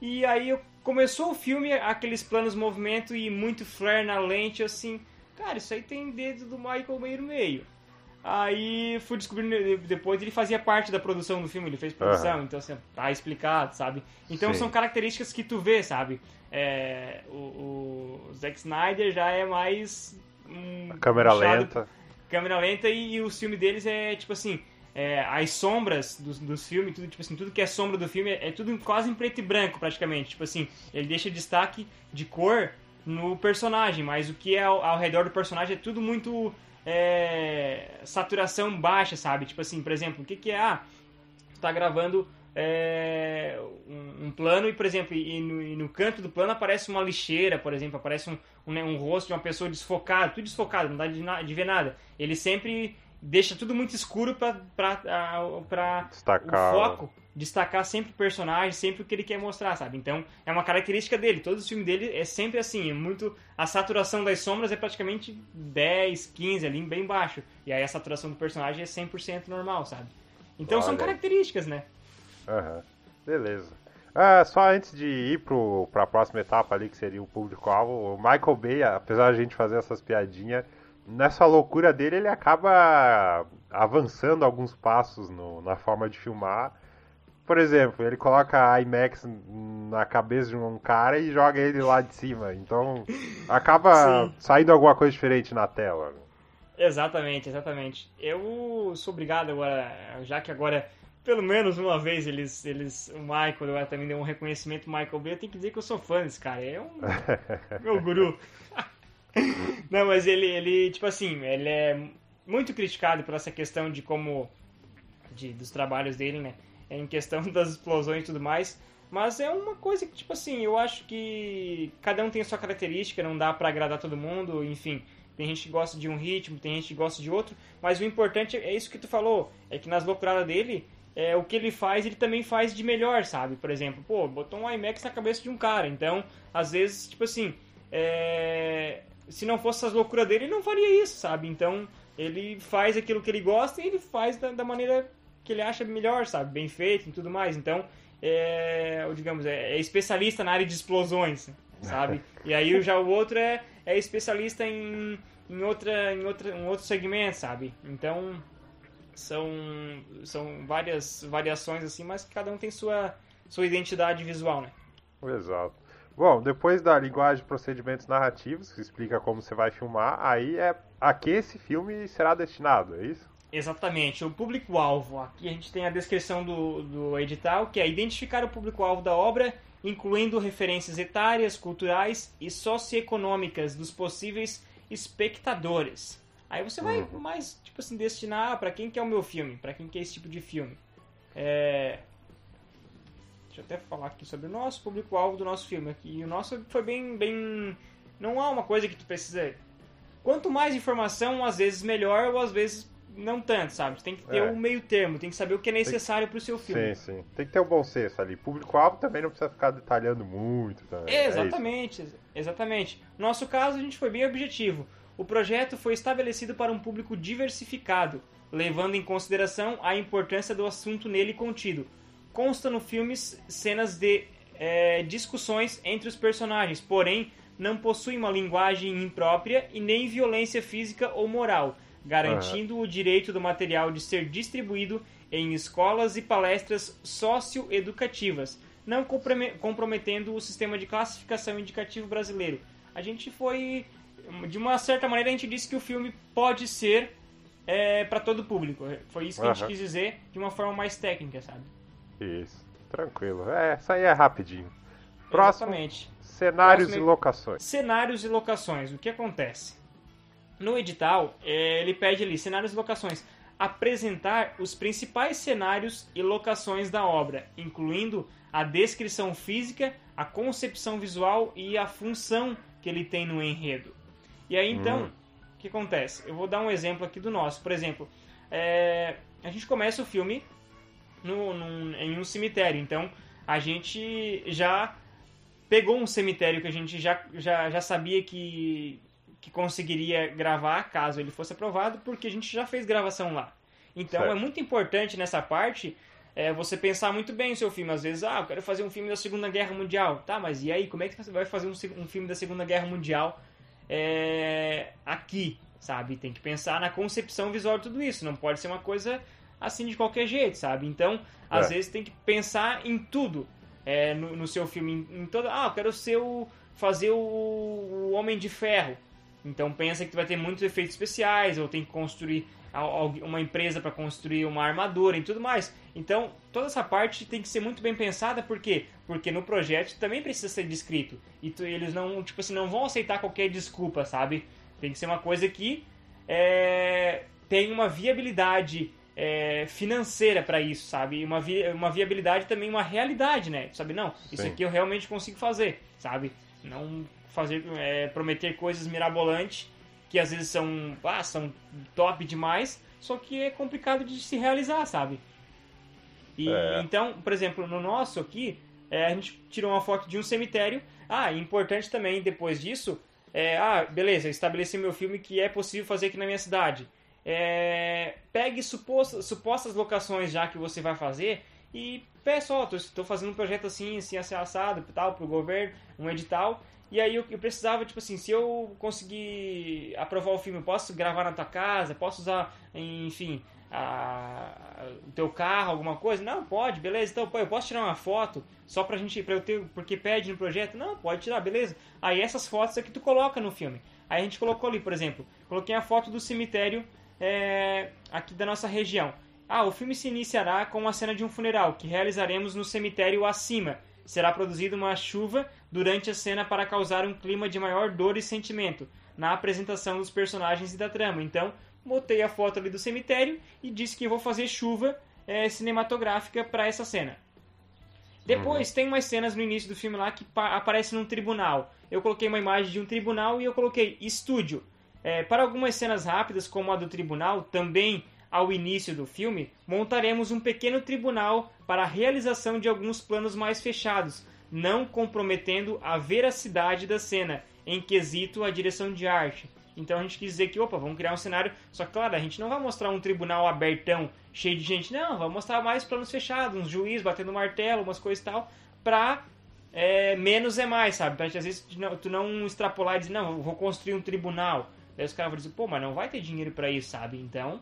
E aí eu, começou o filme, aqueles planos movimento e muito flare na lente, assim, cara, isso aí tem dedo do Michael Bay no meio. Aí fui descobrindo depois ele fazia parte da produção do filme, ele fez produção, uhum. então assim, tá explicado, sabe? Então Sim. são características que tu vê, sabe? É, o, o Zack Snyder já é mais. Um, câmera puxado, lenta. Câmera lenta e, e o filme deles é tipo assim é, as sombras dos, dos filmes, tudo, tipo assim, tudo que é sombra do filme é, é, tudo quase em preto e branco, praticamente. Tipo assim, ele deixa destaque de cor no personagem, mas o que é ao, ao redor do personagem é tudo muito é, saturação baixa, sabe? Tipo assim, por exemplo, o que, que é? Ah, tu tá gravando é, um, um, plano e, por exemplo, e no, e no, canto do plano aparece uma lixeira, por exemplo, aparece um, um, né, um rosto de uma pessoa desfocada, tudo desfocado, não dá de, de ver nada. Ele sempre deixa tudo muito escuro pra, pra, pra destacar. o foco destacar sempre o personagem, sempre o que ele quer mostrar, sabe? Então, é uma característica dele. Todos os filmes dele é sempre assim, é muito a saturação das sombras é praticamente 10, 15 ali bem baixo. E aí a saturação do personagem é 100% normal, sabe? Então Olha. são características, né? Uhum. Beleza. Ah, só antes de ir pro, pra próxima etapa ali, que seria o público-alvo, o Michael Bay, apesar de a gente fazer essas piadinhas, nessa loucura dele, ele acaba avançando alguns passos no, na forma de filmar. Por exemplo, ele coloca a IMAX na cabeça de um cara e joga ele lá de cima. Então, acaba Sim. saindo alguma coisa diferente na tela. Exatamente, exatamente. Eu sou obrigado agora, já que agora, pelo menos uma vez, eles, eles o Michael agora também deu um reconhecimento Michael Bay, eu tenho que dizer que eu sou fã desse cara. É um meu guru. Não, mas ele, ele, tipo assim, ele é muito criticado por essa questão de como. De, dos trabalhos dele, né? Em questão das explosões e tudo mais. Mas é uma coisa que, tipo assim, eu acho que cada um tem sua característica, não dá para agradar todo mundo, enfim. Tem gente que gosta de um ritmo, tem gente que gosta de outro, mas o importante é isso que tu falou, é que nas loucuradas dele, é, o que ele faz, ele também faz de melhor, sabe? Por exemplo, pô, botou um IMAX na cabeça de um cara. Então, às vezes, tipo assim, é... se não fosse as loucuras dele, ele não faria isso, sabe? Então, ele faz aquilo que ele gosta e ele faz da, da maneira que ele acha melhor, sabe? Bem feito e tudo mais. Então, é, digamos, é, é especialista na área de explosões, sabe? e aí já o outro é, é especialista em, em, outra, em, outra, em outro segmento, sabe? Então, são, são várias variações assim, mas cada um tem sua, sua identidade visual, né? Exato. Bom, depois da linguagem de procedimentos narrativos, que explica como você vai filmar, aí é a que esse filme será destinado, é isso? Exatamente, o público-alvo. Aqui a gente tem a descrição do, do edital, que é identificar o público-alvo da obra, incluindo referências etárias, culturais e socioeconômicas dos possíveis espectadores. Aí você vai uhum. mais, tipo assim, destinar para quem que é o meu filme, para quem que é esse tipo de filme. É... Deixa eu até falar aqui sobre o nosso público-alvo do nosso filme. E o nosso foi bem, bem... Não há uma coisa que tu precisa... Quanto mais informação, às vezes melhor, ou às vezes não tanto, sabe? Você tem que ter é. um meio termo, tem que saber o que é necessário para o seu filme. Sim, sim. Tem que ter um bom senso ali. Público-alvo também não precisa ficar detalhando muito. É exatamente, é exatamente. No nosso caso, a gente foi bem objetivo. O projeto foi estabelecido para um público diversificado, levando em consideração a importância do assunto nele contido. Consta no filme cenas de é, discussões entre os personagens, porém não possui uma linguagem imprópria e nem violência física ou moral garantindo uhum. o direito do material de ser distribuído em escolas e palestras socioeducativas, não comprometendo o sistema de classificação indicativo brasileiro. A gente foi, de uma certa maneira, a gente disse que o filme pode ser é, para todo público. Foi isso que uhum. a gente quis dizer de uma forma mais técnica, sabe? Isso, tranquilo. É, isso aí é rapidinho. Próximo, Exatamente. cenários Próximo, e locações. Cenários e locações. O que acontece? No edital, é, ele pede ali cenários e locações. Apresentar os principais cenários e locações da obra, incluindo a descrição física, a concepção visual e a função que ele tem no enredo. E aí então, hum. o que acontece? Eu vou dar um exemplo aqui do nosso. Por exemplo, é, a gente começa o filme no, no, em um cemitério. Então, a gente já pegou um cemitério que a gente já, já, já sabia que que conseguiria gravar caso ele fosse aprovado, porque a gente já fez gravação lá. Então certo. é muito importante nessa parte é, você pensar muito bem o seu filme. Às vezes, ah, eu quero fazer um filme da Segunda Guerra Mundial. Tá, mas e aí, como é que você vai fazer um, um filme da Segunda Guerra Mundial é, aqui, sabe? Tem que pensar na concepção visual de tudo isso. Não pode ser uma coisa assim de qualquer jeito, sabe? Então, às é. vezes tem que pensar em tudo é, no, no, seu filme. Em, em toda, ah, eu quero ser o, fazer o, o Homem de Ferro. Então pensa que vai ter muitos efeitos especiais, ou tem que construir uma empresa para construir uma armadura e tudo mais. Então, toda essa parte tem que ser muito bem pensada, por quê? Porque no projeto também precisa ser descrito. E tu, eles não, tipo assim, não vão aceitar qualquer desculpa, sabe? Tem que ser uma coisa que é, tem uma viabilidade é, financeira para isso, sabe? Uma, vi, uma viabilidade também, uma realidade, né? Sabe? Não, isso Sim. aqui eu realmente consigo fazer, sabe? Não fazer é, prometer coisas mirabolantes que às vezes são, ah, são top demais, só que é complicado de se realizar, sabe? E é. então, por exemplo, no nosso aqui, é, a gente tirou uma foto de um cemitério. Ah, importante também depois disso, é, ah, beleza, estabeleci meu filme que é possível fazer aqui na minha cidade. É, pegue supostas, supostas locações já que você vai fazer e peça, ó, estou fazendo um projeto assim, assim, assado, tal, pro governo, um edital, e aí eu, eu, precisava, tipo assim, se eu conseguir aprovar o filme, eu posso gravar na tua casa, posso usar, enfim, a, o teu carro, alguma coisa? Não, pode, beleza. Então, pô, eu posso tirar uma foto só pra gente, pra eu ter, porque pede no projeto? Não, pode tirar, beleza. Aí essas fotos é que tu coloca no filme. Aí a gente colocou ali, por exemplo, coloquei a foto do cemitério é, aqui da nossa região. Ah, o filme se iniciará com a cena de um funeral que realizaremos no cemitério acima será produzida uma chuva durante a cena para causar um clima de maior dor e sentimento na apresentação dos personagens e da trama. Então, botei a foto ali do cemitério e disse que vou fazer chuva é, cinematográfica para essa cena. Depois uhum. tem umas cenas no início do filme lá que aparece num tribunal. Eu coloquei uma imagem de um tribunal e eu coloquei estúdio. É, para algumas cenas rápidas, como a do tribunal, também ao início do filme, montaremos um pequeno tribunal para a realização de alguns planos mais fechados, não comprometendo a veracidade da cena, em quesito a direção de arte. Então a gente quis dizer que, opa, vamos criar um cenário. Só que, claro, a gente não vai mostrar um tribunal abertão, cheio de gente. Não, vamos mostrar mais planos fechados, uns juízes batendo martelo, umas coisas e tal, pra é, menos é mais, sabe? Pra às vezes tu não extrapolar e dizer, não, vou construir um tribunal. Aí os caras vão dizer, pô, mas não vai ter dinheiro para isso, sabe? Então,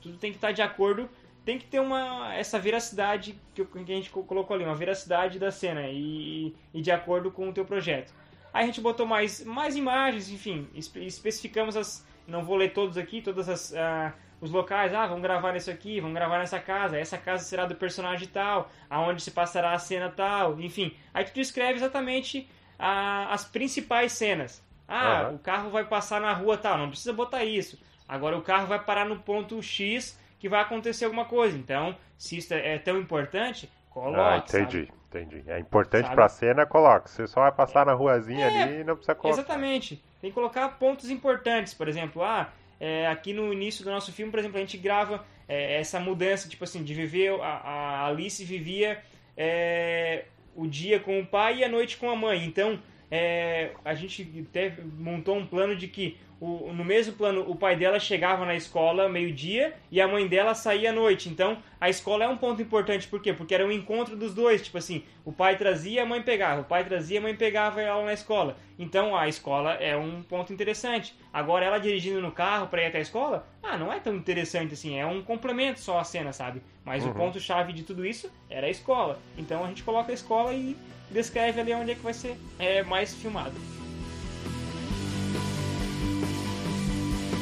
tudo tem que estar de acordo, tem que ter uma essa veracidade que a gente colocou ali, uma veracidade da cena e, e de acordo com o teu projeto. Aí a gente botou mais, mais imagens, enfim, especificamos as. Não vou ler todos aqui, todas as. Uh, os locais, ah, vamos gravar nisso aqui, vamos gravar nessa casa, essa casa será do personagem tal, aonde se passará a cena tal, enfim. Aí tu descreve exatamente uh, as principais cenas. Ah, uhum. o carro vai passar na rua tal, não precisa botar isso. Agora o carro vai parar no ponto X que vai acontecer alguma coisa. Então, se isso é tão importante, coloque. Ah, entendi. Sabe? Entendi. É importante Sabe? pra cena, coloca. Você só vai passar na ruazinha é, ali e não precisa colocar. Exatamente. Tem que colocar pontos importantes. Por exemplo, ah, é, aqui no início do nosso filme, por exemplo, a gente grava é, essa mudança, tipo assim, de viver. A, a Alice vivia é, o dia com o pai e a noite com a mãe. Então, é, a gente até montou um plano de que o, no mesmo plano o pai dela chegava na escola meio-dia e a mãe dela saía à noite. Então a escola é um ponto importante, por quê? Porque era um encontro dos dois. Tipo assim, o pai trazia, a mãe pegava. O pai trazia, a mãe pegava ela na escola. Então a escola é um ponto interessante. Agora ela dirigindo no carro para ir até a escola, ah, não é tão interessante assim. É um complemento só a cena, sabe? Mas uhum. o ponto-chave de tudo isso era a escola. Então a gente coloca a escola e descreve ali onde é que vai ser é, mais filmado.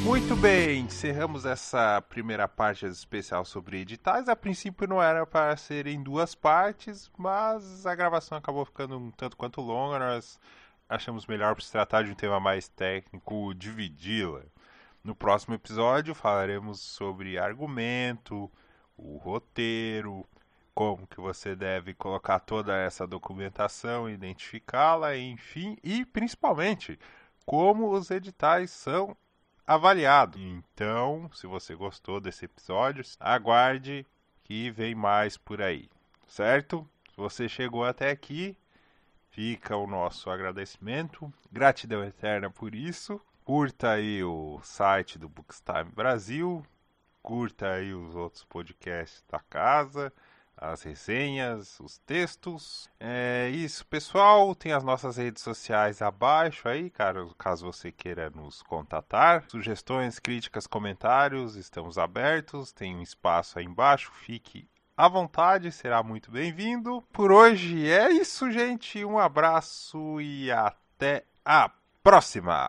Muito bem, encerramos essa primeira parte especial sobre editais. A princípio não era para ser em duas partes, mas a gravação acabou ficando um tanto quanto longa. Nós achamos melhor para se tratar de um tema mais técnico dividi-la. No próximo episódio falaremos sobre argumento, o roteiro, como que você deve colocar toda essa documentação, identificá-la, enfim, e principalmente como os editais são avaliados. Então, se você gostou desse episódio, aguarde que vem mais por aí, certo? Se você chegou até aqui, fica o nosso agradecimento, gratidão eterna por isso. Curta aí o site do Bookstime Brasil, curta aí os outros podcasts da casa as resenhas, os textos. É isso, pessoal. Tem as nossas redes sociais abaixo aí, cara, caso você queira nos contatar. Sugestões, críticas, comentários, estamos abertos. Tem um espaço aí embaixo, fique à vontade, será muito bem-vindo. Por hoje é isso, gente. Um abraço e até a próxima!